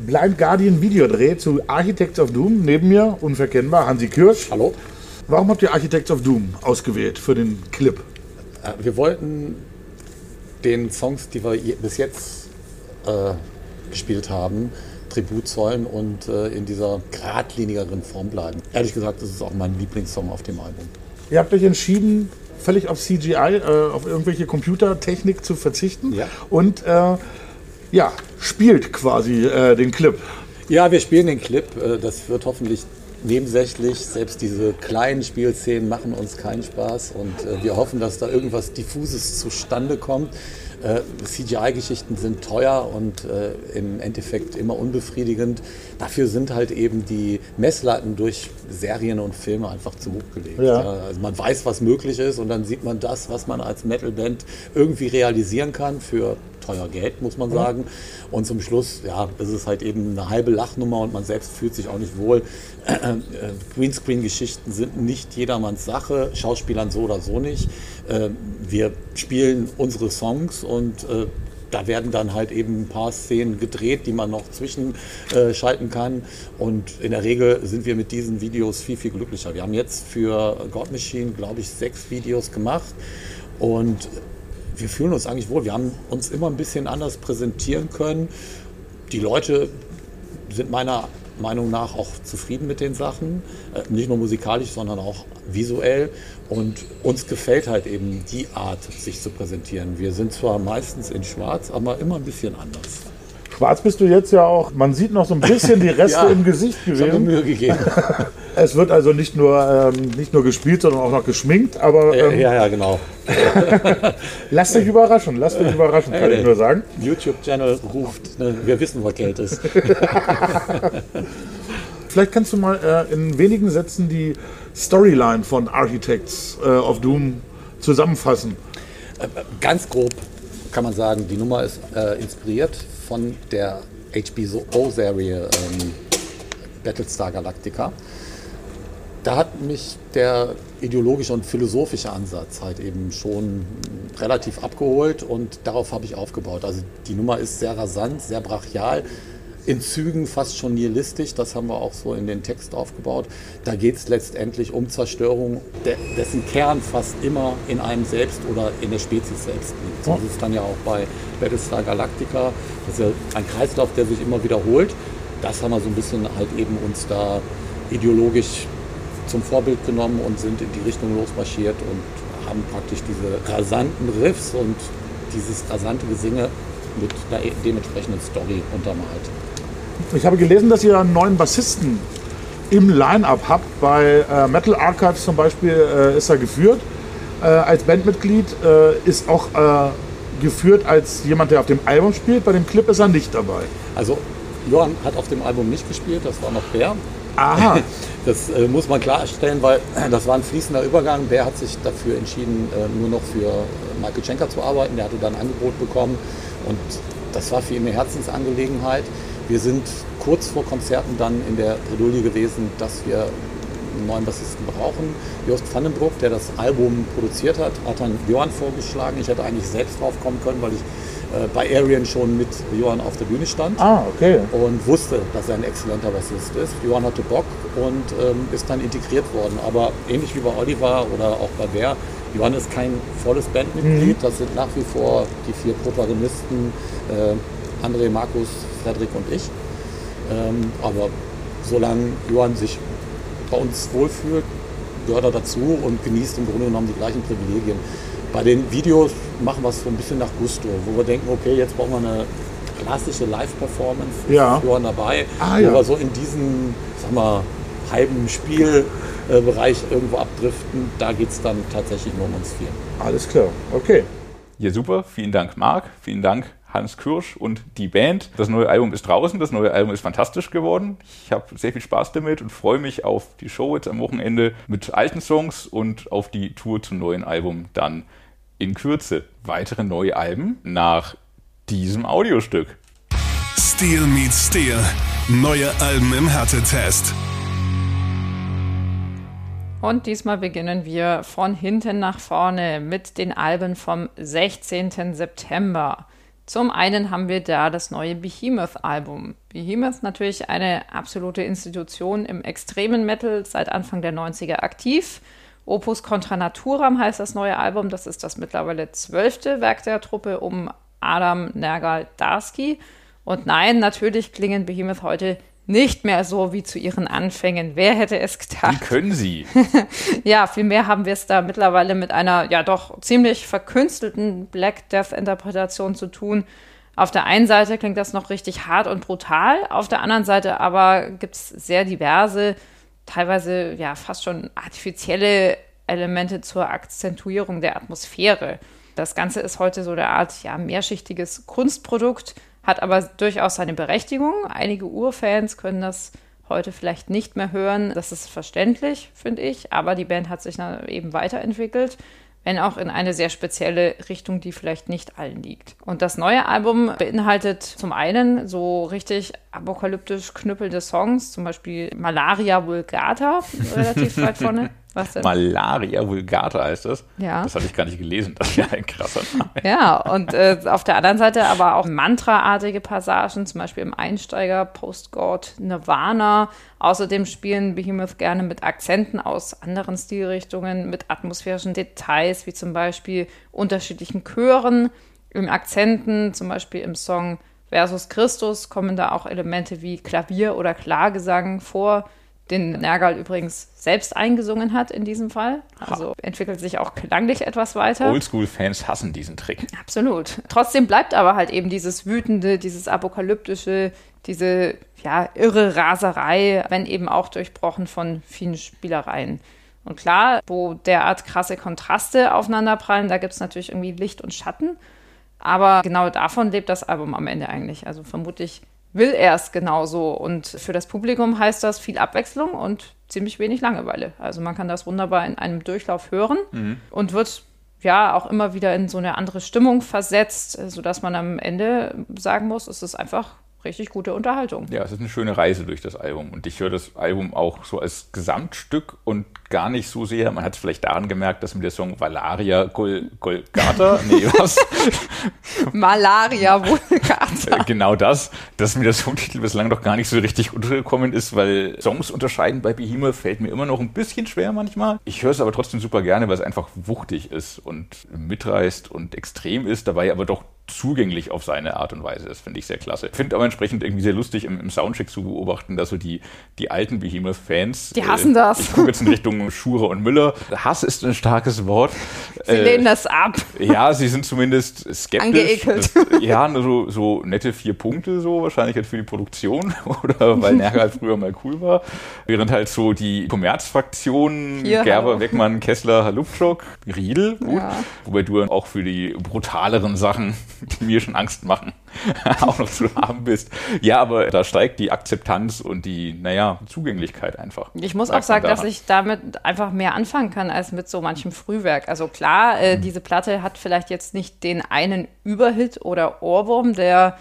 [SPEAKER 5] Blind Guardian Videodreh zu Architects of Doom. Neben mir, unverkennbar, Hansi Kirsch.
[SPEAKER 2] Hallo.
[SPEAKER 5] Warum habt ihr Architects of Doom ausgewählt für den Clip?
[SPEAKER 2] Äh, wir wollten den Songs, die wir bis jetzt äh, gespielt haben, Tribut zollen und äh, in dieser geradlinigeren Form bleiben. Ehrlich gesagt, das ist auch mein Lieblingssong auf dem Album.
[SPEAKER 5] Ihr habt euch entschieden, völlig auf CGI, äh, auf irgendwelche Computertechnik zu verzichten
[SPEAKER 2] ja.
[SPEAKER 5] und äh, ja, spielt quasi äh, den Clip.
[SPEAKER 2] Ja, wir spielen den Clip. Äh, das wird hoffentlich nebensächlich. Selbst diese kleinen Spielszenen machen uns keinen Spaß und äh, wir hoffen, dass da irgendwas Diffuses zustande kommt. Äh, CGI-Geschichten sind teuer und äh, im Endeffekt immer unbefriedigend. Dafür sind halt eben die Messlatten durch Serien und Filme einfach zu hoch gelegt. Ja. Also man weiß, was möglich ist und dann sieht man das, was man als Metalband irgendwie realisieren kann für teuer Geld, muss man sagen. Und zum Schluss, ja, ist es halt eben eine halbe Lachnummer und man selbst fühlt sich auch nicht wohl. Äh, äh, Greenscreen-Geschichten sind nicht jedermanns Sache, Schauspielern so oder so nicht. Äh, wir spielen unsere Songs und äh, da werden dann halt eben ein paar Szenen gedreht, die man noch zwischenschalten kann. Und in der Regel sind wir mit diesen Videos viel, viel glücklicher. Wir haben jetzt für God Machine, glaube ich, sechs Videos gemacht. Und wir fühlen uns eigentlich wohl. Wir haben uns immer ein bisschen anders präsentieren können. Die Leute sind meiner Meinung nach auch zufrieden mit den Sachen. Äh, nicht nur musikalisch, sondern auch visuell. Und uns gefällt halt eben die Art, sich zu präsentieren. Wir sind zwar meistens in Schwarz, aber immer ein bisschen anders.
[SPEAKER 5] Schwarz bist du jetzt ja auch. Man sieht noch so ein bisschen die Reste *laughs* ja, im Gesicht gewesen. Ich habe
[SPEAKER 2] Mühe gegeben. *laughs*
[SPEAKER 5] es wird also nicht nur, ähm, nicht nur gespielt, sondern auch noch geschminkt. Aber,
[SPEAKER 2] ähm, ja, ja, genau. *laughs*
[SPEAKER 5] lasst euch überraschen, lasst euch überraschen, kann ich nur sagen.
[SPEAKER 2] YouTube-Channel ruft, ne, wir wissen, was Geld ist.
[SPEAKER 5] Vielleicht kannst du mal äh, in wenigen Sätzen die Storyline von Architects äh, of Doom zusammenfassen.
[SPEAKER 2] Äh, ganz grob kann man sagen, die Nummer ist äh, inspiriert von der HBO-Serie ähm, Battlestar Galactica. Da hat mich der ideologische und philosophische Ansatz halt eben schon relativ abgeholt und darauf habe ich aufgebaut. Also die Nummer ist sehr rasant, sehr brachial, in Zügen fast schon nihilistisch, das haben wir auch so in den Text aufgebaut. Da geht es letztendlich um Zerstörung, dessen Kern fast immer in einem selbst oder in der Spezies selbst liegt. So ist es dann ja auch bei Battlestar Galactica. Das ist ja ein Kreislauf, der sich immer wiederholt. Das haben wir so ein bisschen halt eben uns da ideologisch zum Vorbild genommen und sind in die Richtung losmarschiert und haben praktisch diese rasanten Riffs und dieses rasante Gesinge mit einer dementsprechenden Story untermalt.
[SPEAKER 5] Ich habe gelesen, dass ihr einen neuen Bassisten im Line-Up habt. Bei äh, Metal Archives zum Beispiel äh, ist er geführt äh, als Bandmitglied, äh, ist auch äh, geführt als jemand, der auf dem Album spielt. Bei dem Clip ist er nicht dabei.
[SPEAKER 2] Also Johann hat auf dem Album nicht gespielt, das war noch Bär.
[SPEAKER 5] Aha. *laughs*
[SPEAKER 2] Das äh, muss man klarstellen, weil das war ein fließender Übergang. Bär hat sich dafür entschieden, nur noch für Michael Schenker zu arbeiten. Der hatte dann ein Angebot bekommen und das war für ihn eine Herzensangelegenheit. Wir sind kurz vor Konzerten dann in der Bredouille gewesen, dass wir einen neuen Bassisten brauchen. Jost Vandenbroek, der das Album produziert hat, hat dann Johann vorgeschlagen. Ich hätte eigentlich selbst drauf kommen können, weil ich äh, bei Arian schon mit Johann auf der Bühne stand.
[SPEAKER 5] Ah, okay.
[SPEAKER 2] Und wusste, dass er ein exzellenter Bassist ist. Johann hatte Bock und ähm, ist dann integriert worden. Aber ähnlich wie bei Oliver oder auch bei Bär, Johann ist kein volles Bandmitglied. Mhm. Das sind nach wie vor die vier Protagonisten. Äh, André, Markus, Frederik und ich. Ähm, aber solange Johann sich bei uns wohlfühlt, gehört er dazu und genießt im Grunde genommen die gleichen Privilegien. Bei den Videos machen wir es so ein bisschen nach Gusto, wo wir denken, okay, jetzt brauchen wir eine klassische Live-Performance,
[SPEAKER 5] ja.
[SPEAKER 2] Johann dabei,
[SPEAKER 5] ah,
[SPEAKER 2] wo
[SPEAKER 5] ja.
[SPEAKER 2] wir so in diesen, sag mal, halben Spielbereich irgendwo abdriften. Da geht es dann tatsächlich nur um uns vier.
[SPEAKER 5] Alles klar, okay.
[SPEAKER 3] Ja, super. Vielen Dank, Marc. Vielen Dank, Hans Kirsch und die Band. Das neue Album ist draußen, das neue Album ist fantastisch geworden. Ich habe sehr viel Spaß damit und freue mich auf die Show jetzt am Wochenende mit alten Songs und auf die Tour zum neuen Album dann in Kürze. Weitere neue Alben nach diesem Audiostück.
[SPEAKER 1] Steel meets Steel. Neue Alben im Härtetest.
[SPEAKER 4] Und diesmal beginnen wir von hinten nach vorne mit den Alben vom 16. September. Zum einen haben wir da das neue Behemoth-Album. Behemoth natürlich eine absolute Institution im extremen Metal, seit Anfang der 90er aktiv. Opus Contra Naturam heißt das neue Album. Das ist das mittlerweile zwölfte Werk der Truppe um Adam Nergal Darski. Und nein, natürlich klingen Behemoth heute nicht mehr so wie zu ihren Anfängen. Wer hätte es gedacht?
[SPEAKER 3] Wie können sie? *laughs*
[SPEAKER 4] ja, vielmehr haben wir es da mittlerweile mit einer ja doch ziemlich verkünstelten Black Death-Interpretation zu tun. Auf der einen Seite klingt das noch richtig hart und brutal, auf der anderen Seite aber gibt es sehr diverse, teilweise ja fast schon artifizielle Elemente zur Akzentuierung der Atmosphäre. Das Ganze ist heute so eine Art ja, mehrschichtiges Kunstprodukt, hat aber durchaus seine Berechtigung. Einige Urfans können das heute vielleicht nicht mehr hören. Das ist verständlich, finde ich, aber die Band hat sich eben weiterentwickelt, wenn auch in eine sehr spezielle Richtung, die vielleicht nicht allen liegt. Und das neue Album beinhaltet zum einen so richtig apokalyptisch knüppelnde Songs, zum Beispiel Malaria Vulgata, relativ weit vorne. *laughs*
[SPEAKER 3] Was denn? Malaria vulgata heißt das.
[SPEAKER 4] Ja.
[SPEAKER 3] Das hatte ich gar nicht gelesen. Das ist ja ein krasser Name.
[SPEAKER 4] Ja, und äh, auf der anderen Seite aber auch mantraartige Passagen, zum Beispiel im Einsteiger Postgord Nirvana. Außerdem spielen Behemoth gerne mit Akzenten aus anderen Stilrichtungen, mit atmosphärischen Details, wie zum Beispiel unterschiedlichen Chören. Im Akzenten, zum Beispiel im Song Versus Christus, kommen da auch Elemente wie Klavier oder Klagesang vor den Nergal übrigens selbst eingesungen hat in diesem Fall. Also entwickelt sich auch klanglich etwas weiter.
[SPEAKER 3] Oldschool-Fans hassen diesen Trick.
[SPEAKER 4] Absolut. Trotzdem bleibt aber halt eben dieses wütende, dieses apokalyptische, diese ja, irre Raserei, wenn eben auch durchbrochen von vielen Spielereien. Und klar, wo derart krasse Kontraste aufeinanderprallen, da gibt es natürlich irgendwie Licht und Schatten. Aber genau davon lebt das Album am Ende eigentlich. Also vermutlich will er es genauso. Und für das Publikum heißt das viel Abwechslung und ziemlich wenig Langeweile. Also man kann das wunderbar in einem Durchlauf hören mhm. und wird ja auch immer wieder in so eine andere Stimmung versetzt, sodass man am Ende sagen muss, es ist einfach richtig gute Unterhaltung.
[SPEAKER 3] Ja, es ist eine schöne Reise durch das Album. Und ich höre das Album auch so als Gesamtstück und gar nicht so sehr. Man hat es vielleicht daran gemerkt, dass mir der Song Valaria Gol Golgata, nee, *laughs* was?
[SPEAKER 4] Malaria Vulgata.
[SPEAKER 3] genau das, dass mir der Songtitel bislang noch gar nicht so richtig untergekommen ist, weil Songs unterscheiden bei Behemoth fällt mir immer noch ein bisschen schwer manchmal. Ich höre es aber trotzdem super gerne, weil es einfach wuchtig ist und mitreißt und extrem ist, dabei aber doch zugänglich auf seine Art und Weise. Das finde ich sehr klasse. Finde aber entsprechend irgendwie sehr lustig im, im Soundcheck zu beobachten, dass so die, die alten Behemoth-Fans.
[SPEAKER 4] Die hassen äh, das.
[SPEAKER 3] Ich gucke jetzt in Richtung Schure und Müller. Hass ist ein starkes Wort.
[SPEAKER 4] Sie äh, lehnen das ab.
[SPEAKER 3] Ja, sie sind zumindest skeptisch.
[SPEAKER 4] Angeekelt.
[SPEAKER 3] Das, ja, so, so nette vier Punkte so, wahrscheinlich halt für die Produktion *laughs* oder weil *laughs* Nergal halt früher mal cool war. Während halt so die Kommerzfraktion, Gerber, hallo. Weckmann, Kessler, Halupschok, Riedel, gut. Ja. Wobei du auch für die brutaleren Sachen die mir schon Angst machen, *laughs* auch noch zu haben bist. Ja, aber da steigt die Akzeptanz und die, naja, Zugänglichkeit einfach.
[SPEAKER 4] Ich muss auch sagen, dass ich damit einfach mehr anfangen kann als mit so manchem Frühwerk. Also klar, äh, mhm. diese Platte hat vielleicht jetzt nicht den einen Überhit oder Ohrwurm, der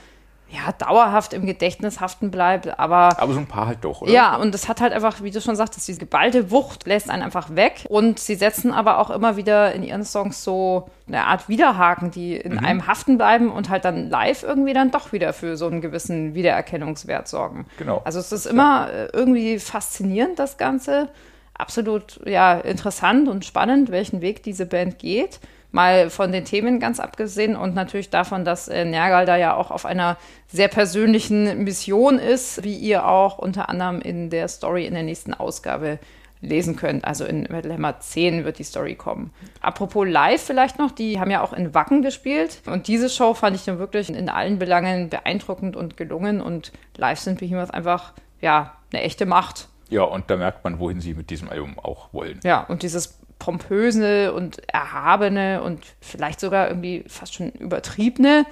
[SPEAKER 4] ja, dauerhaft im Gedächtnis haften bleibt, aber.
[SPEAKER 3] Aber so ein paar halt doch, oder?
[SPEAKER 4] Ja, und das hat halt einfach, wie du schon sagtest, diese geballte Wucht lässt einen einfach weg. Und sie setzen aber auch immer wieder in ihren Songs so eine Art Widerhaken, die in mhm. einem haften bleiben und halt dann live irgendwie dann doch wieder für so einen gewissen Wiedererkennungswert sorgen.
[SPEAKER 3] Genau.
[SPEAKER 4] Also es ist immer ja. Äh, irgendwie faszinierend, das Ganze. Absolut, ja, interessant und spannend, welchen Weg diese Band geht. Mal von den Themen ganz abgesehen und natürlich davon, dass äh, Nergal da ja auch auf einer sehr persönlichen Mission ist, wie ihr auch unter anderem in der Story in der nächsten Ausgabe lesen könnt. Also in Metal Hammer 10 wird die Story kommen. Apropos live vielleicht noch, die haben ja auch in Wacken gespielt und diese Show fand ich dann wirklich in allen Belangen beeindruckend und gelungen und live sind Behemoth einfach, ja, eine echte Macht.
[SPEAKER 3] Ja, und da merkt man, wohin sie mit diesem Album auch wollen.
[SPEAKER 4] Ja, und dieses pompöse und erhabene und vielleicht sogar irgendwie fast schon übertriebene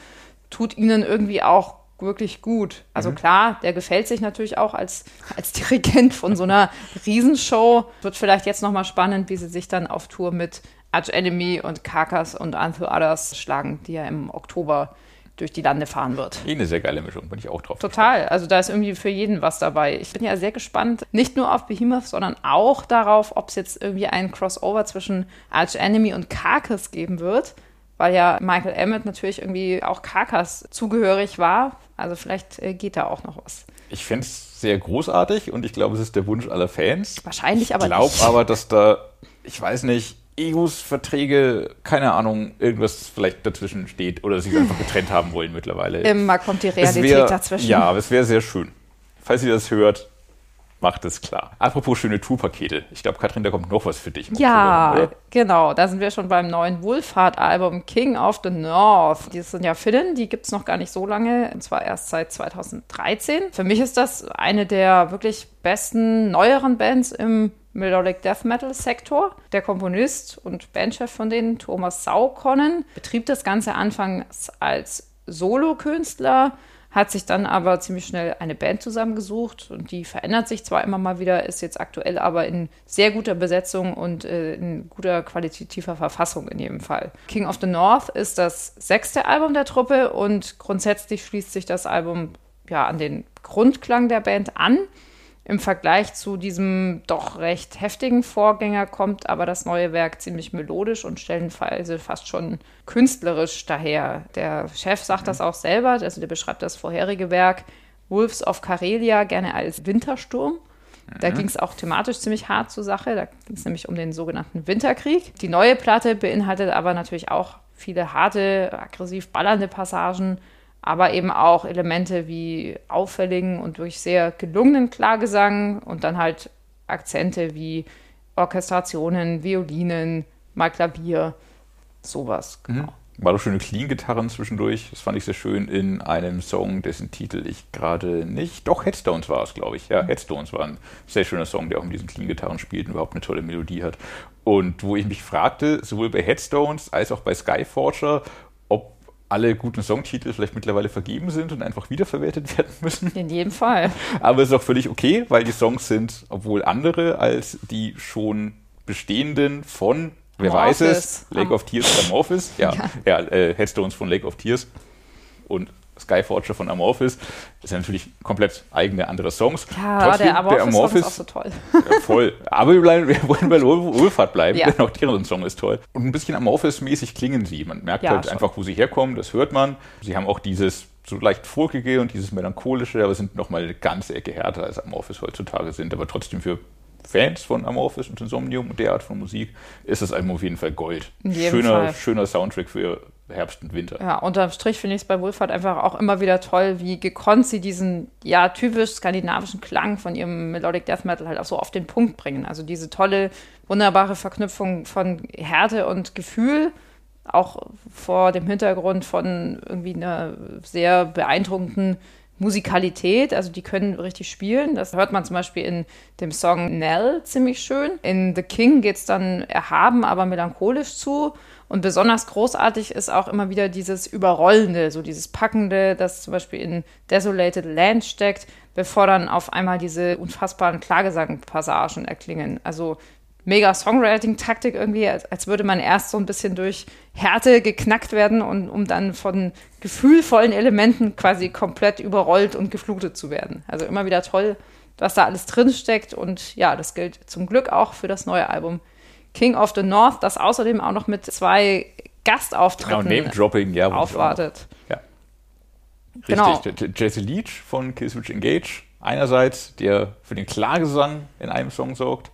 [SPEAKER 4] tut ihnen irgendwie auch wirklich gut. Also mhm. klar, der gefällt sich natürlich auch als, als *laughs* Dirigent von so einer Riesenshow. Wird vielleicht jetzt nochmal spannend, wie sie sich dann auf Tour mit Arch Enemy und Carcass und Until Others schlagen, die ja im Oktober durch die Lande fahren wird.
[SPEAKER 3] Eh eine sehr geile Mischung, bin ich auch drauf.
[SPEAKER 4] Total. Gespannt. Also da ist irgendwie für jeden was dabei. Ich bin ja sehr gespannt, nicht nur auf Behemoth, sondern auch darauf, ob es jetzt irgendwie ein Crossover zwischen Arch Enemy und Carcass geben wird. Weil ja Michael Emmett natürlich irgendwie auch Carcass zugehörig war. Also vielleicht äh, geht da auch noch was.
[SPEAKER 3] Ich fände es sehr großartig und ich glaube, es ist der Wunsch aller Fans.
[SPEAKER 4] Wahrscheinlich aber
[SPEAKER 3] ich glaube aber, dass da, ich weiß nicht, Egos, Verträge, keine Ahnung, irgendwas vielleicht dazwischen steht oder sie einfach getrennt haben wollen mittlerweile. *laughs*
[SPEAKER 4] Immer kommt die Realität wär, dazwischen.
[SPEAKER 3] Ja, aber es wäre sehr schön. Falls ihr das hört, macht es klar. Apropos schöne Tourpakete. Ich glaube, Katrin, da kommt noch was für dich.
[SPEAKER 4] Ja, Oktober, genau. Da sind wir schon beim neuen Wohlfahrt-Album King of the North. Die sind ja Finnen, die gibt es noch gar nicht so lange, und zwar erst seit 2013. Für mich ist das eine der wirklich besten, neueren Bands im Melodic Death Metal Sektor. Der Komponist und Bandchef von denen, Thomas Saukonnen, betrieb das Ganze anfangs als Solokünstler, hat sich dann aber ziemlich schnell eine Band zusammengesucht und die verändert sich zwar immer mal wieder, ist jetzt aktuell aber in sehr guter Besetzung und äh, in guter qualitativer Verfassung in jedem Fall. King of the North ist das sechste Album der Truppe und grundsätzlich schließt sich das Album ja an den Grundklang der Band an. Im Vergleich zu diesem doch recht heftigen Vorgänger kommt aber das neue Werk ziemlich melodisch und stellenweise fast schon künstlerisch daher. Der Chef sagt mhm. das auch selber, also der beschreibt das vorherige Werk Wolves of Karelia gerne als Wintersturm. Da mhm. ging es auch thematisch ziemlich hart zur Sache. Da ging es nämlich um den sogenannten Winterkrieg. Die neue Platte beinhaltet aber natürlich auch viele harte, aggressiv ballernde Passagen aber eben auch Elemente wie auffälligen und durch sehr gelungenen Klargesang und dann halt Akzente wie Orchestrationen, Violinen, mal Klavier, sowas.
[SPEAKER 3] Mhm. Genau. War doch schöne Clean-Gitarren zwischendurch. Das fand ich sehr schön in einem Song, dessen Titel ich gerade nicht. Doch, Headstones war es, glaube ich. Ja, mhm. Headstones war ein sehr schöner Song, der auch mit diesen Clean-Gitarren spielt und überhaupt eine tolle Melodie hat. Und wo ich mich fragte, sowohl bei Headstones als auch bei Skyforger, alle guten Songtitel vielleicht mittlerweile vergeben sind und einfach wiederverwertet *laughs* werden müssen.
[SPEAKER 4] In jedem Fall.
[SPEAKER 3] Aber es ist auch völlig okay, weil die Songs sind, obwohl andere als die schon bestehenden von, wer Amorphis. weiß es, Lake Am of Tears Amorphis, ja, ja. ja äh, Headstones von Lake of Tears und Skyforger von Amorphis. Das sind natürlich komplett eigene andere Songs.
[SPEAKER 4] Ja, Trotzdem, der Amorphis, der Amorphis ist auch so toll.
[SPEAKER 3] Ja, voll. Aber wir, bleiben, wir wollen bei Wohlfahrt bleiben, ja. denn *laughs* auch deren Song ist toll. Und ein bisschen Amorphis-mäßig klingen sie. Man merkt ja, halt schon. einfach, wo sie herkommen, das hört man. Sie haben auch dieses so leicht folkige und dieses melancholische, aber sind nochmal eine ganze Ecke härter als Amorphis heutzutage sind, aber trotzdem für Fans von Amorphis und Insomnium und der Art von Musik ist das Album auf jeden Fall Gold. Schöner, Fall. schöner Soundtrack für Herbst und Winter.
[SPEAKER 4] Ja, unterm Strich finde ich es bei Wohlfahrt einfach auch immer wieder toll, wie gekonnt sie diesen, ja, typisch skandinavischen Klang von ihrem Melodic Death Metal halt auch so auf den Punkt bringen. Also diese tolle, wunderbare Verknüpfung von Härte und Gefühl, auch vor dem Hintergrund von irgendwie einer sehr beeindruckenden Musikalität, also die können richtig spielen. Das hört man zum Beispiel in dem Song Nell ziemlich schön. In The King geht es dann erhaben, aber melancholisch zu. Und besonders großartig ist auch immer wieder dieses Überrollende, so dieses Packende, das zum Beispiel in Desolated Land steckt, bevor dann auf einmal diese unfassbaren Klagesangpassagen erklingen. Also mega Songwriting-Taktik irgendwie, als, würde man erst so ein bisschen durch Härte geknackt werden und um dann von gefühlvollen Elementen quasi komplett überrollt und geflutet zu werden. Also immer wieder toll, was da alles drin steckt und ja, das gilt zum Glück auch für das neue Album King of the North, das außerdem auch noch mit zwei Gastauftritten
[SPEAKER 3] genau, ja,
[SPEAKER 4] aufwartet.
[SPEAKER 3] Ja. Richtig, genau. Jesse Leach von Killswitch Engage einerseits, der für den Klagesang in einem Song sorgt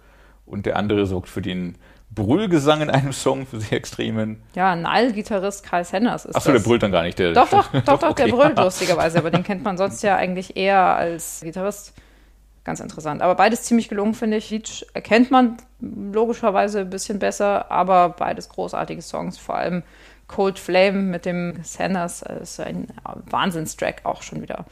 [SPEAKER 3] und der andere sorgt für den Brüllgesang in einem Song, für sehr extremen.
[SPEAKER 4] Ja, Nile-Gitarrist Kai Sanders
[SPEAKER 3] ist Achso, der brüllt dann gar nicht. Der,
[SPEAKER 4] doch, doch, doch, *laughs* doch, okay. der brüllt lustigerweise, aber den kennt man sonst ja eigentlich eher als Gitarrist. Ganz interessant. Aber beides ziemlich gelungen, finde ich. Leech erkennt man logischerweise ein bisschen besser, aber beides großartige Songs, vor allem Cold Flame mit dem Sanders ist ein Wahnsinnstrack auch schon wieder.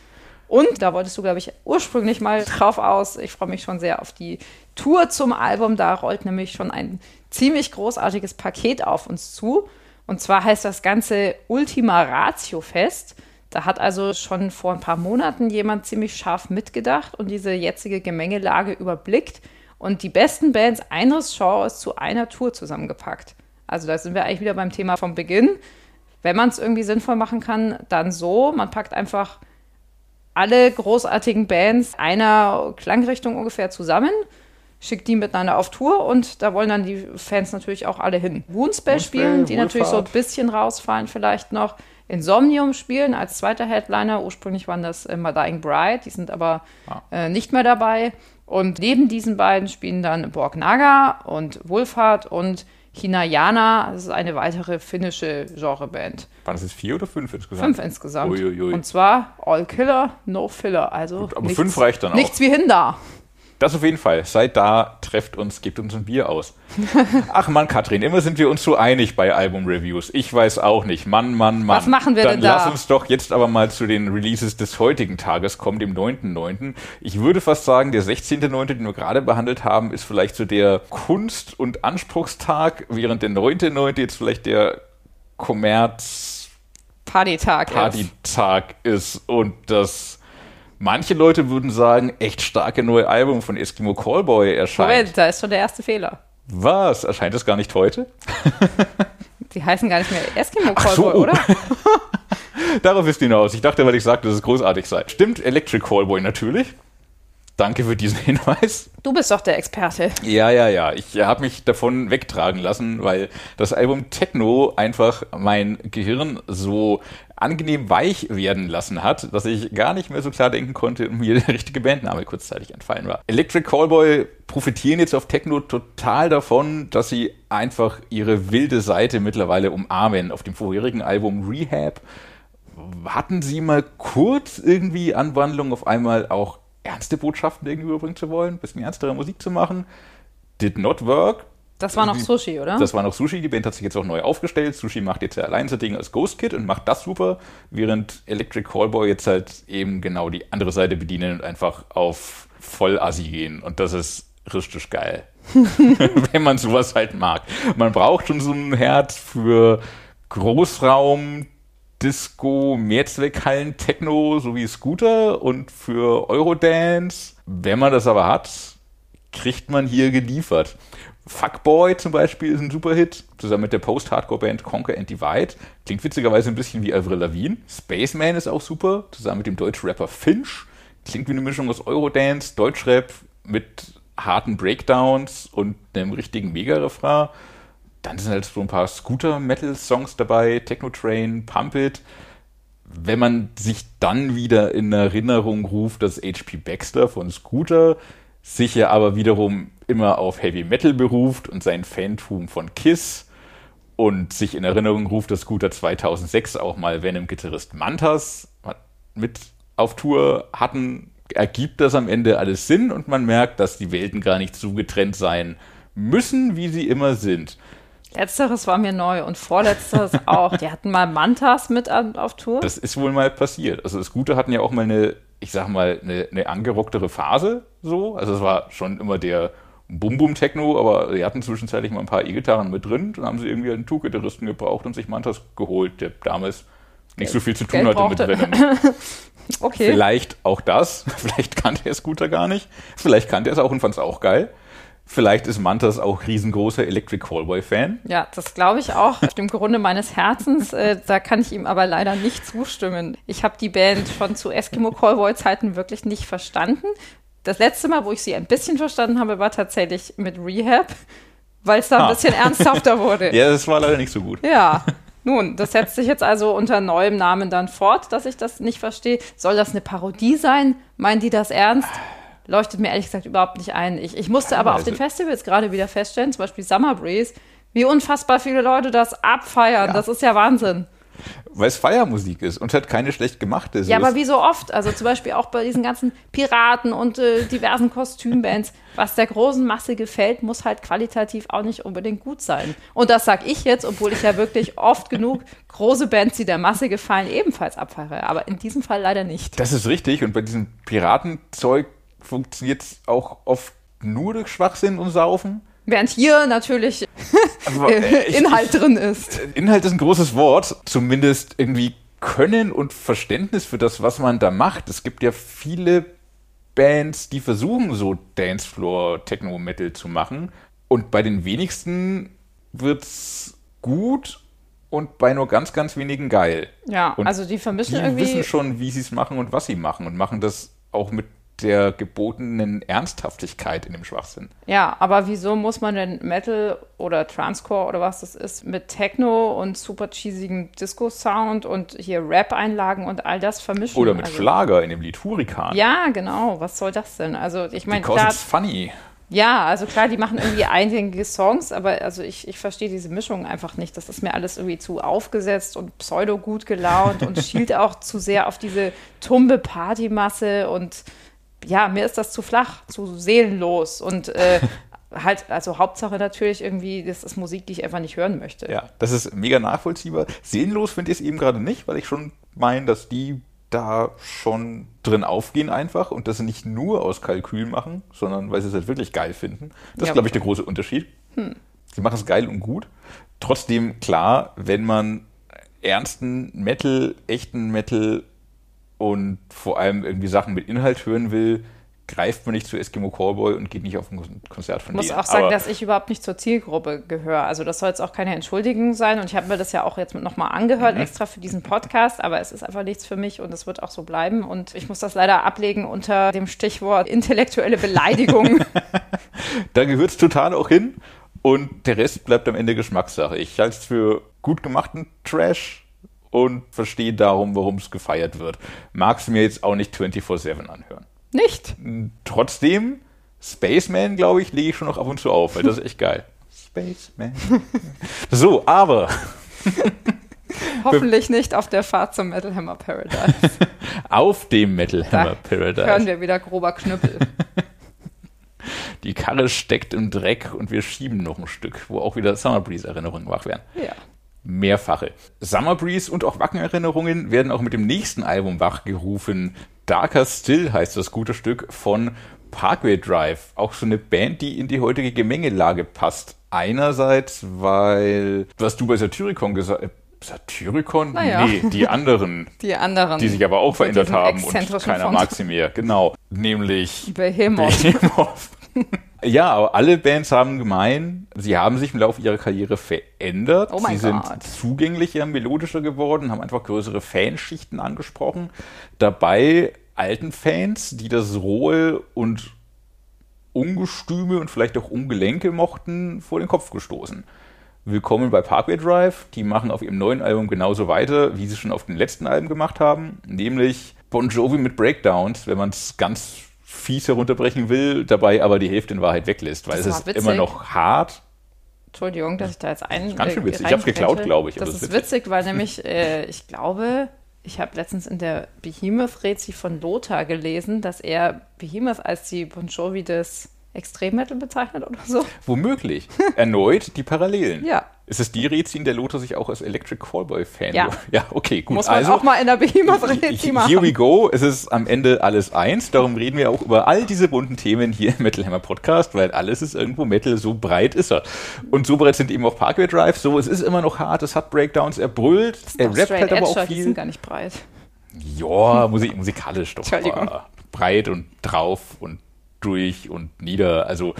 [SPEAKER 4] Und da wolltest du, glaube ich, ursprünglich mal *laughs* drauf aus. Ich freue mich schon sehr auf die Tour zum Album. Da rollt nämlich schon ein ziemlich großartiges Paket auf uns zu. Und zwar heißt das Ganze Ultima Ratio Fest. Da hat also schon vor ein paar Monaten jemand ziemlich scharf mitgedacht und diese jetzige Gemengelage überblickt und die besten Bands eines Genres zu einer Tour zusammengepackt. Also da sind wir eigentlich wieder beim Thema vom Beginn. Wenn man es irgendwie sinnvoll machen kann, dann so. Man packt einfach alle großartigen Bands einer Klangrichtung ungefähr zusammen, schickt die miteinander auf Tour und da wollen dann die Fans natürlich auch alle hin. Wounspell spielen, die Wohlfahrt. natürlich so ein bisschen rausfallen vielleicht noch. Insomnium spielen als zweiter Headliner. Ursprünglich waren das äh, My Dying Bride, die sind aber ah. äh, nicht mehr dabei. Und neben diesen beiden spielen dann Borg Naga und Wohlfahrt und Hinayana, das ist eine weitere finnische Genreband.
[SPEAKER 3] Waren das jetzt vier oder fünf insgesamt?
[SPEAKER 4] Fünf insgesamt. Uiuiui. Und zwar All Killer, No Filler. Also
[SPEAKER 3] Gut, aber nichts, fünf reicht dann auch.
[SPEAKER 4] Nichts wie hin da.
[SPEAKER 3] Das auf jeden Fall. Seid da, trefft uns, gebt uns ein Bier aus. *laughs* Ach man, Katrin, immer sind wir uns so einig bei Album-Reviews. Ich weiß auch nicht. Mann, Mann, Mann.
[SPEAKER 4] Was machen wir
[SPEAKER 3] Dann
[SPEAKER 4] denn da?
[SPEAKER 3] Lass uns doch jetzt aber mal zu den Releases des heutigen Tages kommen, dem 9.9. Ich würde fast sagen, der 16.9., den wir gerade behandelt haben, ist vielleicht so der Kunst- und Anspruchstag, während der 9.9. jetzt vielleicht der Kommerz...
[SPEAKER 4] Partytag,
[SPEAKER 3] Partytag ist. ist und das Manche Leute würden sagen, echt starke neue Album von Eskimo Callboy erscheint. Moment,
[SPEAKER 4] da ist schon der erste Fehler.
[SPEAKER 3] Was? Erscheint es gar nicht heute? *laughs*
[SPEAKER 4] Sie heißen gar nicht mehr Eskimo Callboy, so. oder? *laughs*
[SPEAKER 3] Darauf ist hinaus. Ich dachte, weil ich sagte, dass es großartig sei. Stimmt, Electric Callboy natürlich. Danke für diesen *laughs* Hinweis.
[SPEAKER 4] Du bist doch der Experte.
[SPEAKER 3] Ja, ja, ja. Ich habe mich davon wegtragen lassen, weil das Album Techno einfach mein Gehirn so angenehm weich werden lassen hat, dass ich gar nicht mehr so klar denken konnte und mir *laughs* der richtige Bandname kurzzeitig entfallen war. Electric Callboy profitieren jetzt auf Techno total davon, dass sie einfach ihre wilde Seite mittlerweile umarmen. Auf dem vorherigen Album Rehab hatten sie mal kurz irgendwie Anwandlung auf einmal auch ernste Botschaften irgendwie überbringen zu wollen, ein bisschen ernstere Musik zu machen. Did not work.
[SPEAKER 4] Das war noch Sushi, oder?
[SPEAKER 3] Das war noch Sushi. Die Band hat sich jetzt auch neu aufgestellt. Sushi macht jetzt ja allein sein Ding als Ghost Kid und macht das super, während Electric Callboy jetzt halt eben genau die andere Seite bedienen und einfach auf Voll-Assi gehen. Und das ist richtig geil. *laughs* Wenn man sowas halt mag. Man braucht schon so ein Herz für Großraum, Disco, Mehrzweckhallen, Techno sowie Scooter und für Eurodance. Wenn man das aber hat, kriegt man hier geliefert. Fuckboy zum Beispiel ist ein Superhit, zusammen mit der Post-Hardcore-Band Conquer and Divide. Klingt witzigerweise ein bisschen wie Avril Lavigne. Spaceman ist auch super, zusammen mit dem Deutsch-Rapper Finch. Klingt wie eine Mischung aus Eurodance, Deutschrap mit harten Breakdowns und einem richtigen Mega-Refrain. Dann sind halt so ein paar Scooter-Metal-Songs dabei, Techno-Train, Pump It. Wenn man sich dann wieder in Erinnerung ruft, dass H.P. Baxter von Scooter sich ja aber wiederum immer auf Heavy Metal beruft und sein Fantum von Kiss und sich in Erinnerung ruft, dass Scooter 2006 auch mal Venom-Gitarrist Mantas mit auf Tour hatten, ergibt das am Ende alles Sinn und man merkt, dass die Welten gar nicht so getrennt sein müssen, wie sie immer sind.
[SPEAKER 4] Letzteres war mir neu und vorletzteres *laughs* auch. Die hatten mal Mantas mit auf Tour.
[SPEAKER 3] Das ist wohl mal passiert. Also Scooter hatten ja auch mal eine, ich sag mal, eine, eine angerocktere Phase so. Also es war schon immer der Bum-Bum-Techno, aber sie hatten zwischenzeitlich mal ein paar E-Gitarren mit drin. Dann haben sie irgendwie einen Tuch-Gitarristen gebraucht und sich Mantas geholt, der damals nicht so viel zu tun
[SPEAKER 4] Geld
[SPEAKER 3] hatte
[SPEAKER 4] brauchte.
[SPEAKER 3] mit Venom. *laughs*
[SPEAKER 4] okay.
[SPEAKER 3] Vielleicht auch das. *laughs* Vielleicht kannte er Scooter gar nicht. Vielleicht kannte er es auch und fand es auch geil. Vielleicht ist Mantas auch riesengroßer Electric Callboy-Fan.
[SPEAKER 4] Ja, das glaube ich auch. Auf dem Grunde meines Herzens, äh, da kann ich ihm aber leider nicht zustimmen. Ich habe die Band schon zu Eskimo Callboy-Zeiten wirklich nicht verstanden. Das letzte Mal, wo ich sie ein bisschen verstanden habe, war tatsächlich mit Rehab, weil es da ein
[SPEAKER 3] Ah.
[SPEAKER 4] bisschen ernsthafter wurde. *laughs*
[SPEAKER 3] Ja, das war leider nicht so gut.
[SPEAKER 4] Ja. Nun, das setzt sich jetzt also unter neuem Namen dann fort, dass ich das nicht verstehe. Soll das eine Parodie sein? Meinen die das ernst? Leuchtet mir ehrlich gesagt überhaupt nicht ein. Ich, ich musste aber auf den Festivals gerade wieder feststellen, zum Beispiel Summer Breeze, wie unfassbar viele Leute das abfeiern. Das ist ja Wahnsinn.
[SPEAKER 3] Weil es Feiermusik ist und halt keine schlecht gemachte. So
[SPEAKER 4] Ja, aber wie so oft, also zum Beispiel auch bei diesen ganzen Piraten und äh, diversen Kostümbands, was der großen Masse gefällt, muss halt qualitativ auch nicht unbedingt gut sein. Und das sag ich jetzt, obwohl ich ja wirklich oft genug große Bands, die der Masse gefallen, ebenfalls abfeiere. Aber in diesem Fall leider nicht.
[SPEAKER 3] Das ist richtig und bei diesem Piratenzeug funktioniert es auch oft nur durch Schwachsinn und Saufen.
[SPEAKER 4] Während hier natürlich
[SPEAKER 3] Aber, äh, *laughs* ich-
[SPEAKER 4] Inhalt drin ist.
[SPEAKER 3] Inhalt ist ein großes Wort, zumindest irgendwie Können und Verständnis für das, was man da macht. Es gibt ja viele Bands, die versuchen, so Dancefloor, Techno-Metal zu machen. Und bei den wenigsten wird's gut und bei nur ganz, ganz wenigen geil.
[SPEAKER 4] Ja,
[SPEAKER 3] Und
[SPEAKER 4] also die vermischen
[SPEAKER 3] Die
[SPEAKER 4] irgendwie.
[SPEAKER 3] wissen schon, wie sie es machen und was sie machen und machen das auch mit der gebotenen Ernsthaftigkeit in dem Schwachsinn.
[SPEAKER 4] Ja, aber wieso muss man denn Metal oder Transcore oder was das ist mit Techno und super cheesigem Disco-Sound und hier Rap-Einlagen und all das vermischen?
[SPEAKER 3] Oder mit
[SPEAKER 4] also,
[SPEAKER 3] Schlager in dem Lied Hurrikan.
[SPEAKER 4] Ja, genau. Was soll das denn? Also ich meine,
[SPEAKER 3] Because it's funny.
[SPEAKER 4] ja, also klar, die machen irgendwie eingängige Songs, aber also ich, ich verstehe diese Mischung einfach nicht. Das ist mir alles irgendwie zu aufgesetzt und pseudo gut gelaunt und *laughs* schielt auch zu sehr auf diese tumbe Partymasse und ja, mir ist das zu flach, zu seelenlos und äh, *laughs* halt, also Hauptsache natürlich irgendwie, das ist Musik, die ich einfach nicht hören möchte.
[SPEAKER 3] Ja, das ist mega nachvollziehbar. Seelenlos finde ich es eben gerade nicht, weil ich schon meine, dass die da schon drin aufgehen einfach und das nicht nur aus Kalkül machen, sondern weil sie es halt wirklich geil finden. Das
[SPEAKER 4] Ja.
[SPEAKER 3] ist, glaube ich, der große Unterschied. Sie machen es geil und gut. Trotzdem, klar, wenn man ernsten Metal, echten Metal und vor allem irgendwie Sachen mit Inhalt hören will, greift man nicht zu Eskimo Callboy und geht nicht auf ein Konzert von
[SPEAKER 4] Ich muss
[SPEAKER 3] denen.
[SPEAKER 4] auch sagen,
[SPEAKER 3] Aber-
[SPEAKER 4] dass ich überhaupt nicht zur Zielgruppe gehöre. Also das soll jetzt auch keine Entschuldigung sein. Und ich habe mir das ja auch jetzt nochmal angehört,
[SPEAKER 3] Mhm.
[SPEAKER 4] extra für diesen Podcast. Aber es ist einfach nichts für mich und es wird auch so bleiben. Und ich muss das leider ablegen unter dem Stichwort intellektuelle Beleidigung. *laughs* *laughs*
[SPEAKER 3] Da gehört es total auch hin und der Rest bleibt am Ende Geschmackssache. Ich halte es für gut gemachten Trash und verstehe darum, warum es gefeiert wird. Mag es mir jetzt auch nicht 24-7 anhören.
[SPEAKER 4] nicht.
[SPEAKER 3] Trotzdem, Spaceman, glaube ich, lege ich schon noch ab und zu auf, weil das ist echt geil. *laughs* Spaceman. *laughs* So, aber *laughs*
[SPEAKER 4] Hoffentlich nicht auf der Fahrt zum Metal Hammer Paradise.
[SPEAKER 3] auf dem Metal Hammer
[SPEAKER 4] Da hören
[SPEAKER 3] Paradise.
[SPEAKER 4] wir wieder grober Knüppel.
[SPEAKER 3] Die Karre steckt im Dreck und wir schieben noch ein Stück, wo auch wieder Summer Breeze Erinnerungen wach werden.
[SPEAKER 4] Ja.
[SPEAKER 3] Mehrfache. Summer Breeze und auch Wackenerinnerungen werden auch mit dem nächsten Album wachgerufen. Darker Still heißt das gute Stück von Parkway Drive. Auch so eine Band, die in die heutige Gemengelage passt. Einerseits, weil, was du bei Satyricon gesagt hast, Satyricon?
[SPEAKER 4] Naja.
[SPEAKER 3] Nee, die anderen, *laughs*
[SPEAKER 4] Die anderen.
[SPEAKER 3] die sich aber auch verändert haben und keiner mag sie mehr. Genau. Nämlich
[SPEAKER 4] Behemoth.
[SPEAKER 3] Behemoth. *laughs* Ja, aber alle Bands haben gemein, sie haben sich im Laufe ihrer Karriere verändert.
[SPEAKER 4] Oh
[SPEAKER 3] sie sind zugänglicher, melodischer geworden, haben einfach größere Fanschichten angesprochen. Dabei alten Fans, die das rohe und ungestüme und vielleicht auch ungelenke mochten, vor den Kopf gestoßen. Willkommen bei Parkway Drive. Die machen auf ihrem neuen Album genauso weiter, wie sie schon auf den letzten Alben gemacht haben, nämlich Bon Jovi mit Breakdowns, wenn man es ganz fies herunterbrechen will, dabei aber die Hälfte in Wahrheit weglässt, weil
[SPEAKER 4] Das
[SPEAKER 3] es ist
[SPEAKER 4] witzig.
[SPEAKER 3] immer noch hart,
[SPEAKER 4] Entschuldigung, dass ich da jetzt ein.
[SPEAKER 3] Ganz schön witzig. Ich habe es geklaut, glaube ich.
[SPEAKER 4] Das, das ist witzig, weil nämlich, äh, ich glaube, ich habe letztens in der Behemoth-Rezi von Lothar gelesen, dass er Behemoth als die Bon Jovi des Extremmetal bezeichnet oder so.
[SPEAKER 3] Womöglich. Erneut die Parallelen.
[SPEAKER 4] Ja.
[SPEAKER 3] Ist es die Rezi, in der Lothar sich auch als Electric Callboy-Fan
[SPEAKER 4] Ja.
[SPEAKER 3] Ja, okay, gut.
[SPEAKER 4] Muss man
[SPEAKER 3] also,
[SPEAKER 4] auch mal in der Behemoth-Rezi machen.
[SPEAKER 3] Here we go. Es ist am Ende alles eins. Darum reden wir auch über all diese bunten Themen hier im Metal Hammer Podcast, weil alles ist irgendwo Metal. So breit ist er. Und so breit sind eben auch Parkway Drive. So, es ist immer noch hart. Es hat Breakdowns. Er brüllt. Er rappt halt aber auch
[SPEAKER 4] Die
[SPEAKER 3] viel.
[SPEAKER 4] sind gar nicht breit.
[SPEAKER 3] Ja, Musik, musikalisch doch. Aber breit und drauf und durch und nieder. Also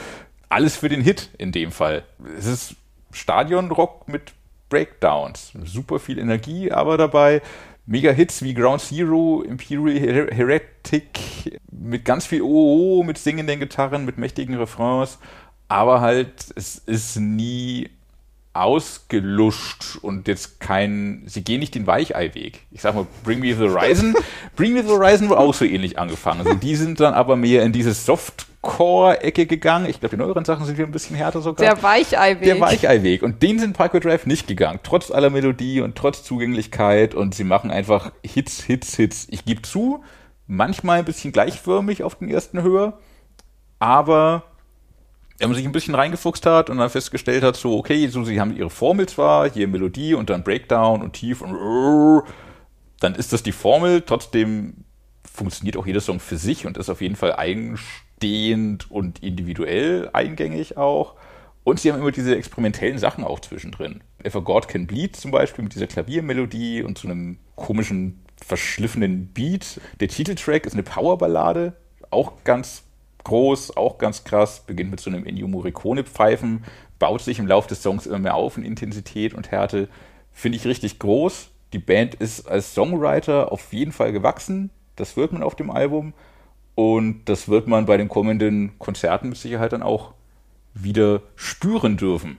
[SPEAKER 3] alles für den Hit in dem Fall. Es ist Stadionrock mit Breakdowns. Super viel Energie, aber dabei mega Hits wie Ground Zero, Imperial Her Heretic, mit ganz viel OO, mit singenden Gitarren, mit mächtigen Refrains. Aber halt, es ist nie ausgeluscht und jetzt kein, sie gehen nicht den Weicheiweg. Ich sag mal, Bring Me the Horizon, *laughs* Bring Me the Horizon war auch so ähnlich angefangen. Also die sind dann aber mehr in diese Softcore-Ecke gegangen. Ich glaube, die neueren Sachen sind wieder ein bisschen härter sogar.
[SPEAKER 4] Der Weicheiweg.
[SPEAKER 3] Der Weicheiweg. Und den sind Parkway Drive nicht gegangen. Trotz aller Melodie und trotz Zugänglichkeit. Und sie machen einfach Hits, Hits, Hits. Ich gebe zu, manchmal ein bisschen gleichförmig auf den ersten Höher. Aber wenn man sich ein bisschen reingefuchst hat und dann festgestellt hat, so, okay, so, sie haben ihre Formel zwar, hier Melodie und dann Breakdown und Tief und dann ist das die Formel. Trotzdem funktioniert auch jeder Song für sich und ist auf jeden Fall eigenstehend und individuell eingängig auch. Und sie haben immer diese experimentellen Sachen auch zwischendrin. If a God Can Bleed zum Beispiel mit dieser Klaviermelodie und so einem komischen, verschliffenen Beat. Der Titeltrack ist eine Powerballade, auch ganz groß, auch ganz krass, beginnt mit so einem Ennio Morricone-Pfeifen, baut sich im Laufe des Songs immer mehr auf in Intensität und Härte. Finde ich richtig groß. Die Band ist als Songwriter auf jeden Fall gewachsen. Das wird man auf dem Album. Und das wird man bei den kommenden Konzerten mit Sicherheit dann auch wieder spüren dürfen.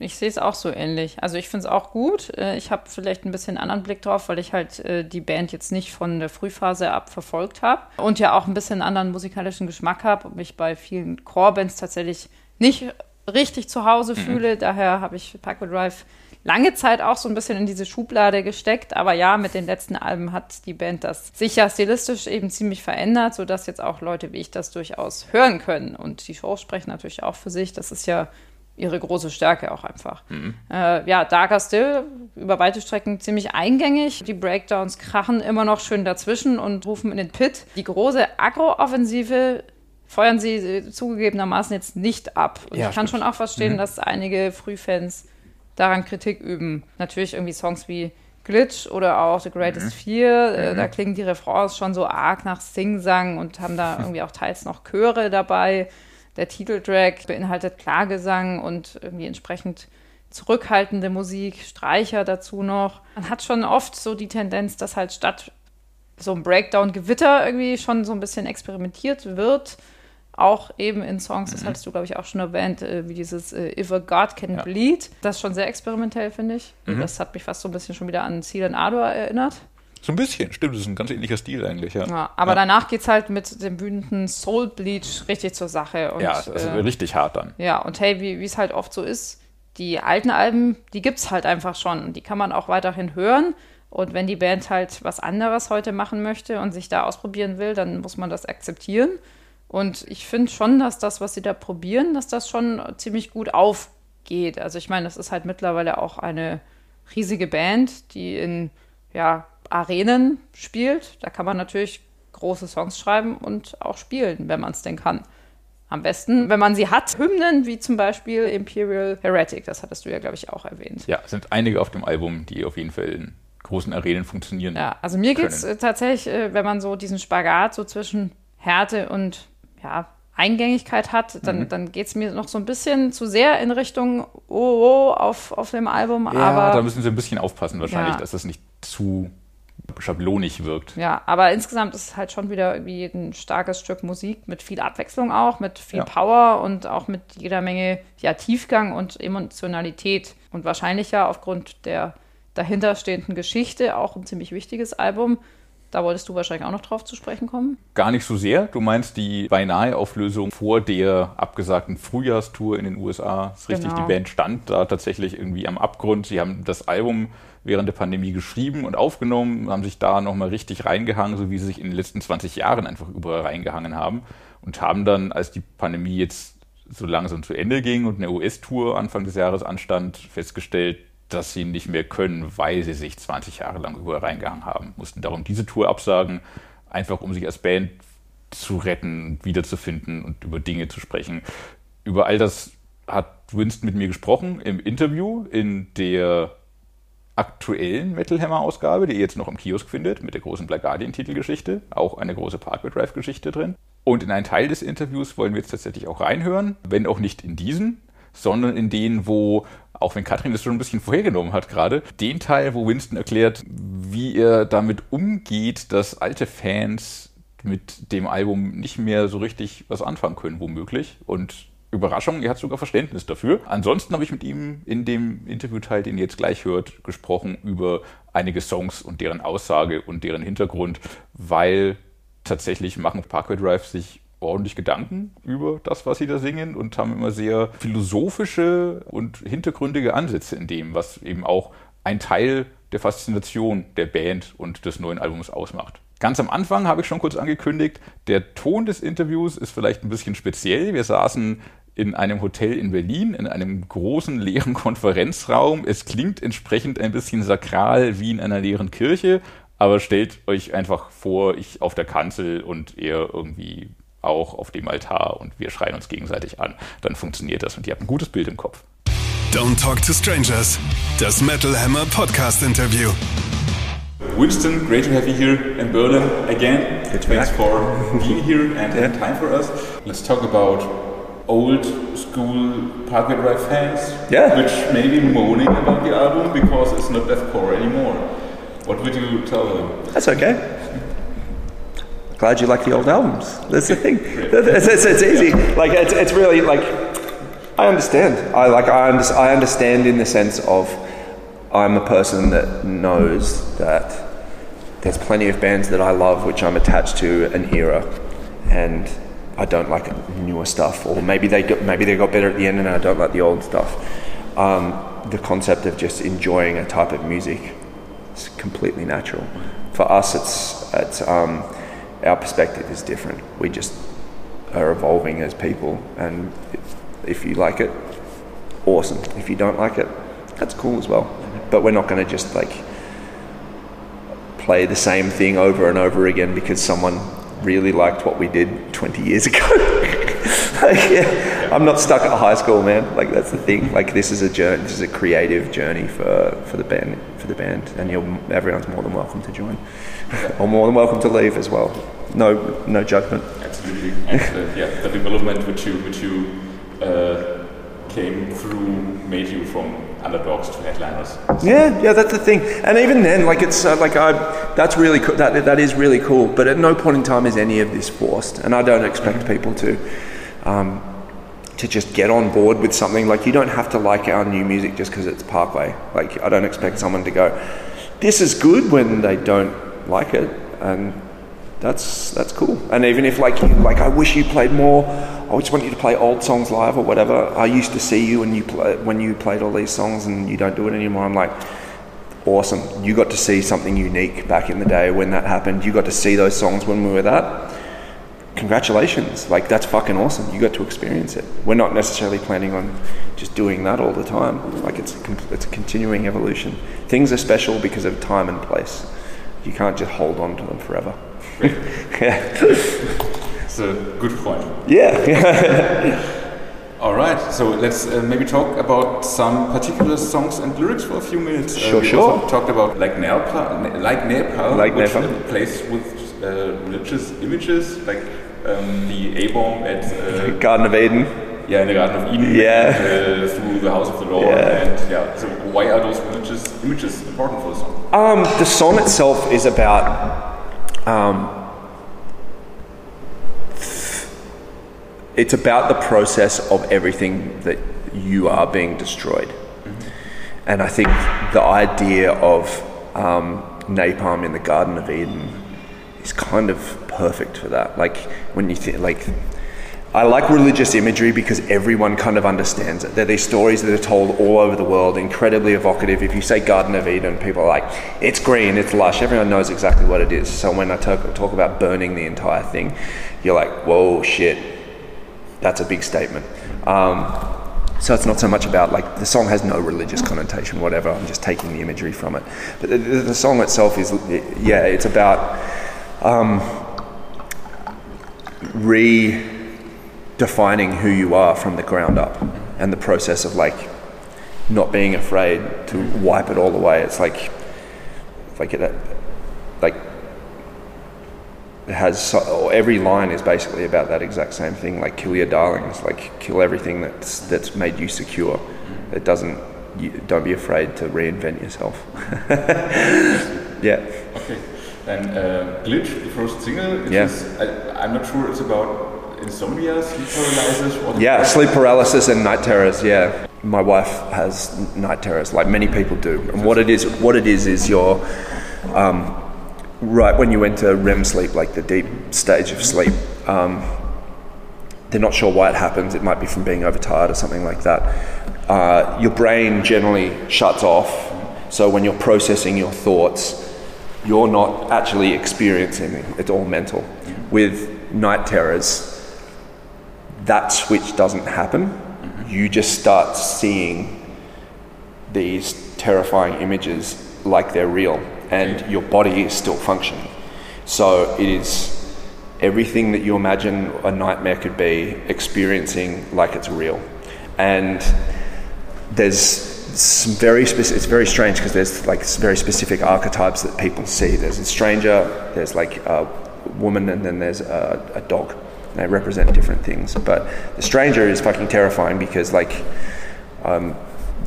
[SPEAKER 4] Ich sehe es auch so ähnlich. Also ich finde es auch gut. Äh, Ich habe vielleicht ein bisschen anderen Blick drauf, weil ich halt äh, die Band jetzt nicht von der Frühphase ab verfolgt habe und ja auch ein bisschen anderen musikalischen Geschmack habe und mich bei vielen Core-Bands tatsächlich nicht richtig zu Hause fühle. Daher habe ich Parkway Drive lange Zeit auch so ein bisschen in diese Schublade gesteckt. Aber ja, mit den letzten Alben hat die Band das sicher stilistisch eben ziemlich verändert, sodass jetzt auch Leute wie ich das durchaus hören können. Und die Shows sprechen natürlich auch für sich. Das ist ja ihre große Stärke auch einfach. Äh, ja, Darker Still über weite Strecken ziemlich eingängig. Die Breakdowns krachen immer noch schön dazwischen und rufen in den Pit. Die große Agro-Offensive feuern sie äh, zugegebenermaßen jetzt nicht ab. Und
[SPEAKER 3] Ja,
[SPEAKER 4] ich kann
[SPEAKER 3] stimmt.
[SPEAKER 4] schon auch verstehen, dass einige Frühfans daran Kritik üben. Natürlich irgendwie Songs wie Glitch oder auch The Greatest Fear, äh, da klingen die Refrains schon so arg nach Sing-Sang und haben da *laughs* irgendwie auch teils noch Chöre dabei. Der Titeltrack beinhaltet Klagesang und irgendwie entsprechend zurückhaltende Musik, Streicher dazu noch. Man hat schon oft so die Tendenz, dass halt statt so ein Breakdown-Gewitter irgendwie schon so ein bisschen experimentiert wird. Auch eben in Songs, das hattest du, glaube ich, auch schon erwähnt, äh, wie dieses äh, If a God Can
[SPEAKER 3] Ja.
[SPEAKER 4] Bleed. Das ist schon sehr experimentell, finde ich. Das hat mich fast so ein bisschen schon wieder an Seal and Ardor erinnert.
[SPEAKER 3] So ein bisschen, stimmt, das ist ein ganz ähnlicher Stil eigentlich, ja.
[SPEAKER 4] Ja, aber danach geht es halt mit dem wütenden Soul Bleach richtig zur Sache. Und,
[SPEAKER 3] ja, das ist
[SPEAKER 4] äh,
[SPEAKER 3] richtig hart dann.
[SPEAKER 4] ja, und hey, wie es halt oft so ist, die alten Alben, die gibt's halt einfach schon und die kann man auch weiterhin hören. Und wenn die Band halt was anderes heute machen möchte und sich da ausprobieren will, dann muss man das akzeptieren. Und ich finde schon, dass das, was sie da probieren, dass das schon ziemlich gut aufgeht. Also ich meine, das ist halt mittlerweile auch eine riesige Band, die in ja, Arenen spielt. Da kann man natürlich große Songs schreiben und auch spielen, wenn man es denn kann. Am besten, wenn man sie hat, Hymnen wie zum Beispiel Imperial Heretic, das hattest du ja, glaube ich, auch erwähnt.
[SPEAKER 3] Ja, es sind einige auf dem Album, die auf jeden Fall in großen Arenen funktionieren.
[SPEAKER 4] Ja, also mir geht es tatsächlich, äh, wenn man so diesen Spagat so zwischen Härte und ja, Eingängigkeit hat, dann,
[SPEAKER 3] Mhm.
[SPEAKER 4] dann geht es mir noch so ein bisschen zu sehr in Richtung Oh, oh auf, auf dem Album.
[SPEAKER 3] Ja,
[SPEAKER 4] aber
[SPEAKER 3] da müssen sie ein bisschen aufpassen wahrscheinlich,
[SPEAKER 4] Ja.
[SPEAKER 3] dass das nicht zu schablonig wirkt.
[SPEAKER 4] Ja, aber insgesamt ist es halt schon wieder irgendwie ein starkes Stück Musik mit viel Abwechslung auch, mit viel
[SPEAKER 3] Ja.
[SPEAKER 4] Power und auch mit jeder Menge ja, Tiefgang und Emotionalität. Und wahrscheinlich ja aufgrund der dahinterstehenden Geschichte auch ein ziemlich wichtiges Album. Da wolltest du wahrscheinlich auch noch drauf zu sprechen kommen?
[SPEAKER 3] Gar nicht so sehr. Du meinst die beinahe Auflösung vor der abgesagten Frühjahrstour in den USA. Das ist richtig,
[SPEAKER 4] Genau.
[SPEAKER 3] die Band stand da tatsächlich irgendwie am Abgrund. Sie haben das Album während der Pandemie geschrieben und aufgenommen, haben sich da nochmal richtig reingehangen, so wie sie sich in den letzten 20 Jahren einfach überall reingehangen haben. Und haben dann, als die Pandemie jetzt so langsam zu Ende ging und eine US-Tour Anfang des Jahres anstand, festgestellt, dass sie nicht mehr können, weil sie sich 20 Jahre lang überall reingehangen haben. Mussten darum diese Tour absagen, einfach um sich als Band zu retten, wiederzufinden und über Dinge zu sprechen. Über all das hat Winston mit mir gesprochen im Interview in der aktuellen Metal Hammer Ausgabe, die ihr jetzt noch im Kiosk findet, mit der großen Black Guardian Titelgeschichte, auch eine große Parkway Drive Geschichte drin. Und in einen Teil des Interviews wollen wir jetzt tatsächlich auch reinhören, wenn auch nicht in diesen, sondern in den, wo, auch wenn Katrin das schon ein bisschen vorhergenommen hat gerade, den Teil, wo Winston erklärt, wie er damit umgeht, dass alte Fans mit dem Album nicht mehr so richtig was anfangen können, womöglich. Und Überraschung, er hat sogar Verständnis dafür. Ansonsten habe ich mit ihm in dem Interviewteil, den ihr jetzt gleich hört, gesprochen über einige Songs und deren Aussage und deren Hintergrund, weil tatsächlich machen Parkway Drive sich ordentlich Gedanken über das, was sie da singen und haben immer sehr philosophische und hintergründige Ansätze in dem, was eben auch ein Teil der Faszination der Band und des neuen Albums ausmacht. Ganz am Anfang habe ich schon kurz angekündigt, der Ton des Interviews ist vielleicht ein bisschen speziell. Wir saßen in einem Hotel in Berlin, in einem großen leeren *laughs* Konferenzraum. Es klingt entsprechend ein bisschen sakral wie in einer leeren Kirche, aber stellt euch einfach vor, ich auf der Kanzel und er irgendwie auch auf dem Altar und wir schreien uns gegenseitig an. Dann funktioniert das und ihr habt ein gutes Bild im Kopf.
[SPEAKER 1] Don't Talk to Strangers, das Metal Hammer Podcast Interview.
[SPEAKER 3] Winston, great to have you here in Berlin again. Thanks
[SPEAKER 6] back.
[SPEAKER 3] for being here and having time for us. Let's talk about old school Parkway Drive fans,
[SPEAKER 6] Yeah.
[SPEAKER 3] which may be moaning about the album because it's not deathcore anymore. What would you tell them?
[SPEAKER 6] That's okay. Glad you like the old albums. That's the thing. *laughs* It's, it's, it's easy. Like it's, it's really like I understand. I like I, under, I understand in the sense of I'm a person that knows that there's plenty of bands that I love which I'm attached to an era, and I don't like newer stuff, or maybe they got maybe they got better at the end, and I don't like the old stuff. Um, the concept of just enjoying a type of music is completely natural. For us, it's it's um, our perspective is different. We just are evolving as people, and if, you like it, awesome. If you don't like it, that's cool as well. But we're not going to just like play the same thing over and over again because someone really liked what we did 20 years ago. *laughs* like, yeah, I'm not stuck at high school, man. Like that's the thing. Like this is a journey. This is a creative journey for, for the band. For the band, and you're, everyone's more than welcome to join, *laughs* or more than welcome to leave as well. No, no judgment.
[SPEAKER 3] Absolutely. And uh, yeah, the development which you which you uh, came through made you from underdogs to headliners.
[SPEAKER 6] Yeah, yeah, that's the thing. And even then, like it's uh, like I, that's really cool. That that is really cool. But at no point in time is any of this forced, and I don't expect people to. Um, to just get on board with something like you don't have to like our new music just because it's Parkway. Like I don't expect someone to go, "This is good" when they don't like it, and that's that's cool. And even if like you, like I wish you played more, I just want you to play old songs live or whatever. I used to see you when you play, when you played all these songs and you don't do it anymore. I'm like, awesome. You got to see something unique back in the day when that happened. You got to see those songs when we were that. Congratulations! Like that's fucking awesome. You got to experience it. We're not necessarily planning on just doing that all the time. Like it's a, it's a continuing evolution. Things are special because of time and place. You can't just hold on to them forever. *laughs* yeah.
[SPEAKER 3] It's a good point.
[SPEAKER 6] Yeah. *laughs*
[SPEAKER 3] All right, so let's uh, maybe talk about some particular songs and lyrics for a few minutes. Uh,
[SPEAKER 6] Sure,
[SPEAKER 3] we
[SPEAKER 6] sure.
[SPEAKER 3] also talked about like Nepal, like Nepal,
[SPEAKER 6] Like
[SPEAKER 3] which
[SPEAKER 6] Nepal.
[SPEAKER 3] uh, plays with uh, religious images, like um, the A bomb at uh, *laughs*
[SPEAKER 6] Garden of Eden.
[SPEAKER 3] yeah in the Garden of Eden,
[SPEAKER 6] Yeah.
[SPEAKER 3] uh, through the House of the Lord,
[SPEAKER 6] Yeah.
[SPEAKER 3] and yeah. So why are those religious images important for the song?
[SPEAKER 6] Um, the song itself is about. Um, it's about the process of everything that you are being destroyed. And I think the idea of um, napalm in the Garden of Eden is kind of perfect for that. Like when you think like. I like religious imagery because everyone kind of understands it. There are these stories that are told all over the world, incredibly evocative. If you say Garden of Eden, people are like, it's green, it's lush. Everyone knows exactly what it is. So when I talk, talk about burning the entire thing, you're like, whoa, shit, that's a big statement. Um, so it's not so much about like the song has no religious connotation, whatever. I'm just taking the imagery from it. But the, the song itself is, yeah, it's about um, redefining who you are from the ground up, and the process of like not being afraid to wipe it all away. It's like, like it, like it has so, every line is basically about that exact same thing like kill your darlings like kill everything that's that's made you secure. It doesn't you, don't be afraid to reinvent yourself. *laughs* Yeah
[SPEAKER 3] and uh, glitch the first single
[SPEAKER 6] yeah.
[SPEAKER 3] Is, I, am not sure it's about insomnia sleep paralysis
[SPEAKER 6] yeah sleep paralysis and night terrors yeah my wife has night terrors like many people do and what it is what it is is your um, right when you enter REM sleep, like the deep stage of sleep, um, they're not sure why it happens. It might be from being overtired or something like that. Uh, your brain generally shuts off. So when you're processing your thoughts, you're not actually experiencing it. It's all mental. With night terrors, that switch doesn't happen. Mm-hmm. You just start seeing these terrifying images like they're real and your body is still functioning. So it is everything that you imagine a nightmare could be experiencing like it's real. And there's very specific, it's very strange because there's like very specific archetypes that people see. There's a stranger, there's like a woman, and then there's a, a dog. They represent different things. But the stranger is fucking terrifying because like I'm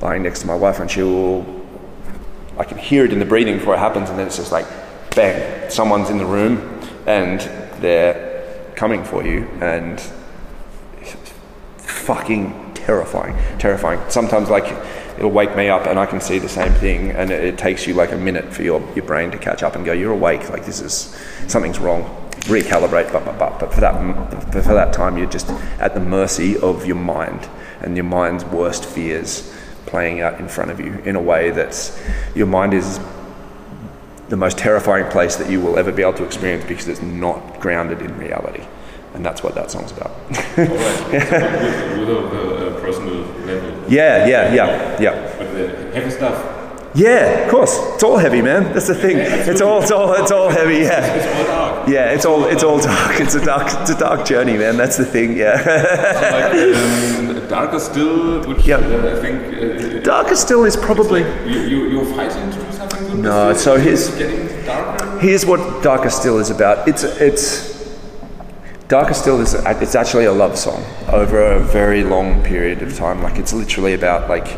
[SPEAKER 6] lying next to my wife and she will I can hear it in the breathing before it happens, and then it's just like, bang, someone's in the room and they're coming for you, and fucking terrifying, terrifying. Sometimes, like, it'll wake me up and I can see the same thing, and it, it takes you like a minute for your, your brain to catch up and go, you're awake, like, this is, something's wrong. Recalibrate, but, but, but, but for that, for that time, you're just at the mercy of your mind and your mind's worst fears playing out in front of you in a way that's your mind is the most terrifying place that you will ever be able to experience because it's not grounded in reality. And that's what that song's about.
[SPEAKER 3] Right. *laughs* with, with personal level.
[SPEAKER 6] Yeah, yeah, yeah, yeah.
[SPEAKER 3] But the heavy stuff.
[SPEAKER 6] Yeah, of course. It's all heavy, man. That's the thing. Yeah, it's all, it's all, it's all heavy. Yeah.
[SPEAKER 3] It's, all dark.
[SPEAKER 6] Yeah, it's all, it's all dark. It's a dark, it's a dark journey, man. That's the thing. Yeah.
[SPEAKER 3] so like, *laughs* um, darker still, which yep. uh, I think.
[SPEAKER 6] Uh, darker still is probably.
[SPEAKER 3] Like you, you, you're fighting to do something.
[SPEAKER 6] No, so here's.
[SPEAKER 3] Getting darker.
[SPEAKER 6] Here's what darker still is about. It's, it's. Darker Still is it's actually a love song over a very long period of time. Like it's literally about like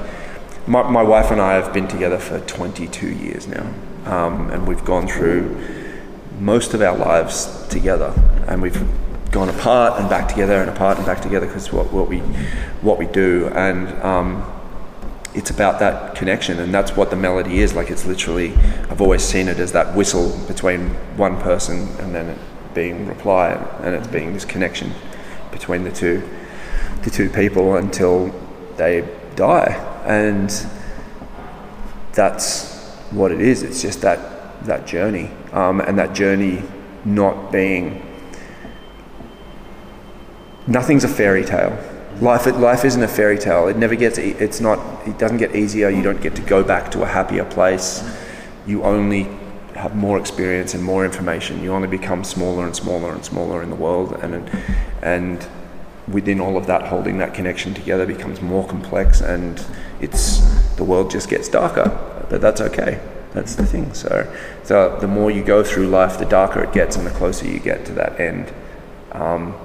[SPEAKER 6] my, my wife and I have been together for 22 years now, um, and we've gone through most of our lives together, and we've gone apart and back together and apart and back together because what, what we what we do, and um, it's about that connection, and that's what the melody is. Like it's literally, I've always seen it as that whistle between one person and then being reply, and it's being this connection between the two, the two people until they die and that's what it is. It's just that that journey, um, and that journey not being nothing's a fairy tale. Life, life isn't a fairy tale. It never gets. It's not. It doesn't get easier. You don't get to go back to a happier place. You only have more experience and more information. You only become smaller and smaller and smaller in the world, and and within all of that, holding that connection together becomes more complex, and it's the world just gets darker. But that's okay. That's the thing. So, so the more you go through life, the darker it gets, and the closer you get to that end. Um,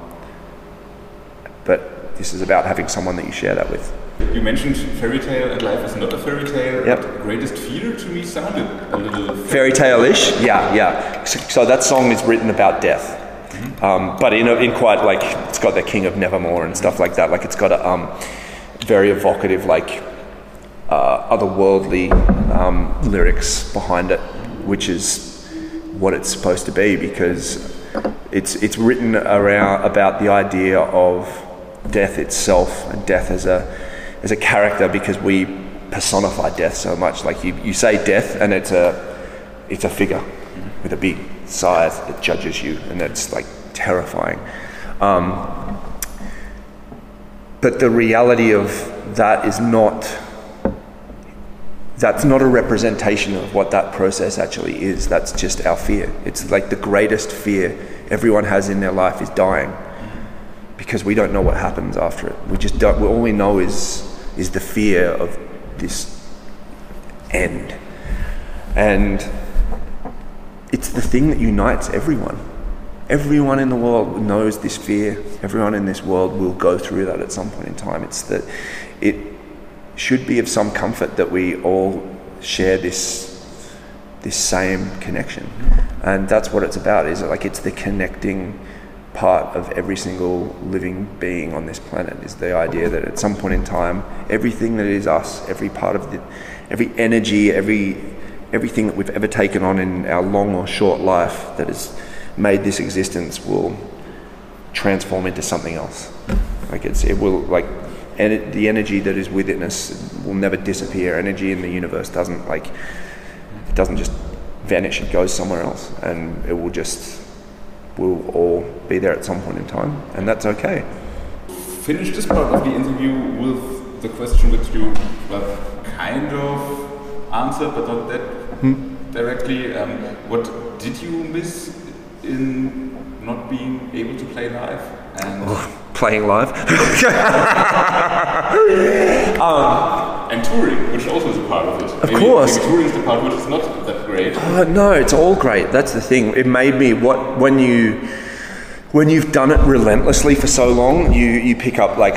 [SPEAKER 6] but this is about having someone that you share that with.
[SPEAKER 3] You mentioned fairy tale, and life is not a fairy tale.
[SPEAKER 6] Yep.
[SPEAKER 3] Greatest fear to me sounded a little
[SPEAKER 6] fairy tale-ish. Yeah, yeah. So, so that song is written about death. Mm-hmm. Um, but in, a, in quite like it's got the King of Nevermore and stuff like that. Like it's got a um, very evocative like uh, otherworldly um, lyrics behind it, which is what it's supposed to be because it's it's written around about the idea of death itself and death as a as a character because we personify death so much. Like you, you say death and it's a it's a figure with a big scythe that judges you and that's like terrifying. Um, but the reality of that is not that's not a representation of what that process actually is. That's just our fear. It's like the greatest fear everyone has in their life is dying because we don't know what happens after it. We just don't, all we know is, is the fear of this end. And it's the thing that unites everyone. Everyone in the world knows this fear. Everyone in this world will go through that at some point in time. It's that it should be of some comfort that we all share this this same connection, and that's what it's about. Is it like it's the connecting part of every single living being on this planet. Is the idea that at some point in time, everything that is us, every part of the, every energy, every everything that we've ever taken on in our long or short life that has made this existence will transform into something else. Like it's it will like and the energy that is within us will never disappear. Energy in the universe doesn't like it doesn't just vanish. It goes somewhere else, and it will just we'll all be there at some point in time, and that's okay.
[SPEAKER 3] Finish this part of the interview with the question which you well, kind of answered, but not that hmm? directly. Um, what did you miss in not being able to play live?
[SPEAKER 6] And oh playing live. *laughs*
[SPEAKER 3] um, and touring, which also is a part of it.
[SPEAKER 6] Of maybe, course.
[SPEAKER 3] Maybe touring is the part which is not great.
[SPEAKER 6] Uh, no, it's all great. That's the thing. It made me what when you when you've done it relentlessly for so long, you, you pick up like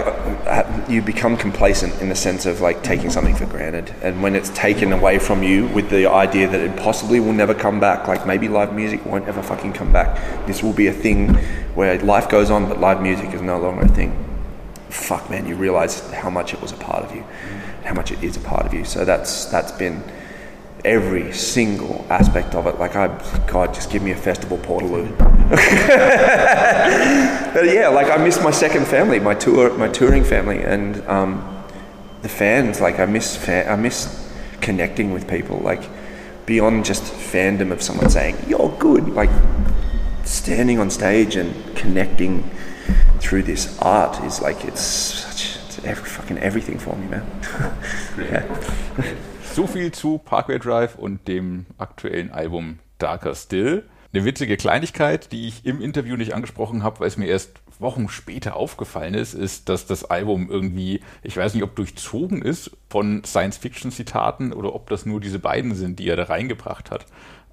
[SPEAKER 6] you become complacent in the sense of like taking something for granted, and when it's taken away from you with the idea that it possibly will never come back, like maybe live music won't ever fucking come back. This will be a thing where life goes on, but live music is no longer a thing. Fuck, man, you realize how much it was a part of you, how much it is a part of you. So that's that's been every single aspect of it. Like, I, God, just give me a festival Portaloo. *laughs* but yeah, like I miss my second family, my tour, my touring family, and um, the fans. Like, I miss, fan, I miss connecting with people. Like, beyond just fandom of someone saying you're good. Like, standing on stage and connecting through this art is like it's such it's every, fucking everything for me, man. *laughs*
[SPEAKER 3] yeah. *laughs* So viel zu Parkway Drive und dem aktuellen Album Darker Still. Eine witzige Kleinigkeit, die ich im Interview nicht angesprochen habe, weil es mir erst Wochen später aufgefallen ist, ist, dass das Album irgendwie, ich weiß nicht, ob durchzogen ist von Science-Fiction-Zitaten oder ob das nur diese beiden sind, die er da reingebracht hat.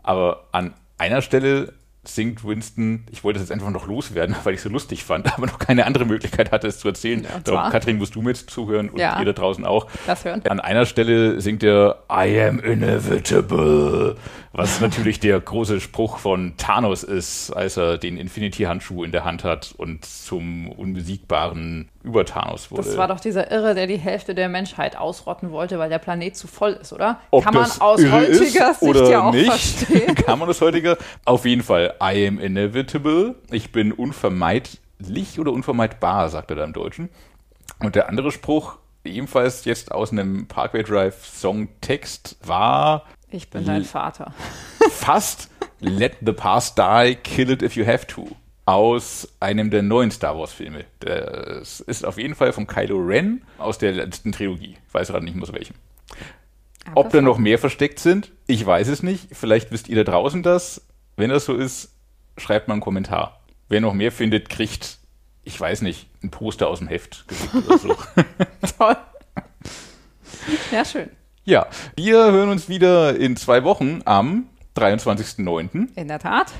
[SPEAKER 3] Aber an einer Stelle singt Winston, ich wollte es jetzt einfach noch loswerden, *laughs* weil ich es so lustig fand, aber noch keine andere Möglichkeit hatte, es zu erzählen. Ja, Darum, Katrin, musst du mit zuhören und ja. ihr da draußen auch.
[SPEAKER 4] Das hören.
[SPEAKER 3] An einer Stelle singt er I am inevitable, was natürlich der große Spruch von Thanos ist, als er den Infinity-Handschuh in der Hand hat und zum unbesiegbaren über Thanos wurde.
[SPEAKER 4] Das war doch dieser Irre, der die Hälfte der Menschheit ausrotten wollte, weil der Planet zu voll ist, oder? Ob Kann man aus heutiger Sicht ja auch nicht. verstehen. *laughs*
[SPEAKER 3] Kann man aus heutiger? Auf jeden Fall, I am inevitable. Ich bin unvermeidlich oder unvermeidbar, sagt er da im Deutschen. Und der andere Spruch, ebenfalls jetzt aus einem Parkway Drive Songtext, war.
[SPEAKER 4] Ich bin dein Vater.
[SPEAKER 3] Fast Let the past die, kill it if you have to aus einem der neuen Star Wars Filme. Das ist auf jeden Fall von Kylo Ren aus der letzten Trilogie. Ich weiß gerade nicht mehr aus welchem. Ob da noch mehr versteckt sind, ich weiß es nicht. Vielleicht wisst ihr da draußen das. Wenn das so ist, schreibt mal einen Kommentar. Wer noch mehr findet, kriegt, ich weiß nicht, ein Poster aus dem Heft oder so. *laughs*
[SPEAKER 4] Toll. Ja, schön.
[SPEAKER 3] Ja, wir hören uns wieder in zwei Wochen am 23.09.
[SPEAKER 4] In der Tat.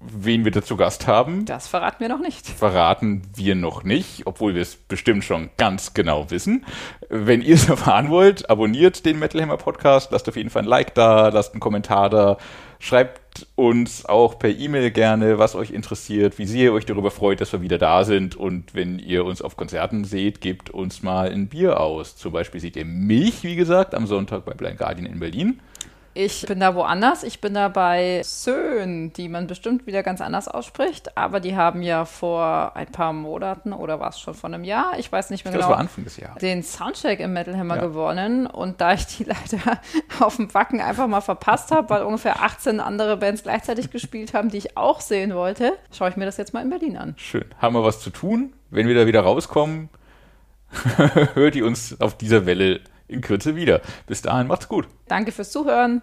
[SPEAKER 3] Wen wir da zu Gast haben?
[SPEAKER 4] Das verraten wir noch nicht.
[SPEAKER 3] Verraten wir noch nicht, obwohl wir es bestimmt schon ganz genau wissen. Wenn ihr es *laughs* erfahren wollt, abonniert den Metal Hammer Podcast, lasst auf jeden Fall ein Like da, lasst einen Kommentar da, schreibt uns auch per E-Mail gerne, was euch interessiert, wie sehr ihr euch darüber freut, dass wir wieder da sind. Und wenn ihr uns auf Konzerten seht, gebt uns mal ein Bier aus. Zum Beispiel seht ihr mich, wie gesagt, am Sonntag bei Blind Guardian in Berlin
[SPEAKER 4] Ich bin da woanders. Ich bin da bei Söhn, die man bestimmt wieder ganz anders ausspricht. Aber die haben ja vor ein paar Monaten oder war es schon vor einem Jahr, ich weiß nicht mehr
[SPEAKER 3] ich
[SPEAKER 4] genau,
[SPEAKER 3] das war Anfang des Jahres.
[SPEAKER 4] den Soundcheck im Metal Hammer ja. gewonnen. Und da ich die *laughs* leider auf dem Wacken einfach mal verpasst habe, weil ungefähr 18 andere Bands gleichzeitig gespielt haben, die ich auch sehen wollte, schaue ich mir das jetzt mal in Berlin an.
[SPEAKER 3] Schön. Haben wir was zu tun? Wenn wir da wieder rauskommen, *laughs* hört ihr uns auf dieser Welle in Kürze wieder. Bis dahin, macht's gut.
[SPEAKER 4] Danke fürs Zuhören.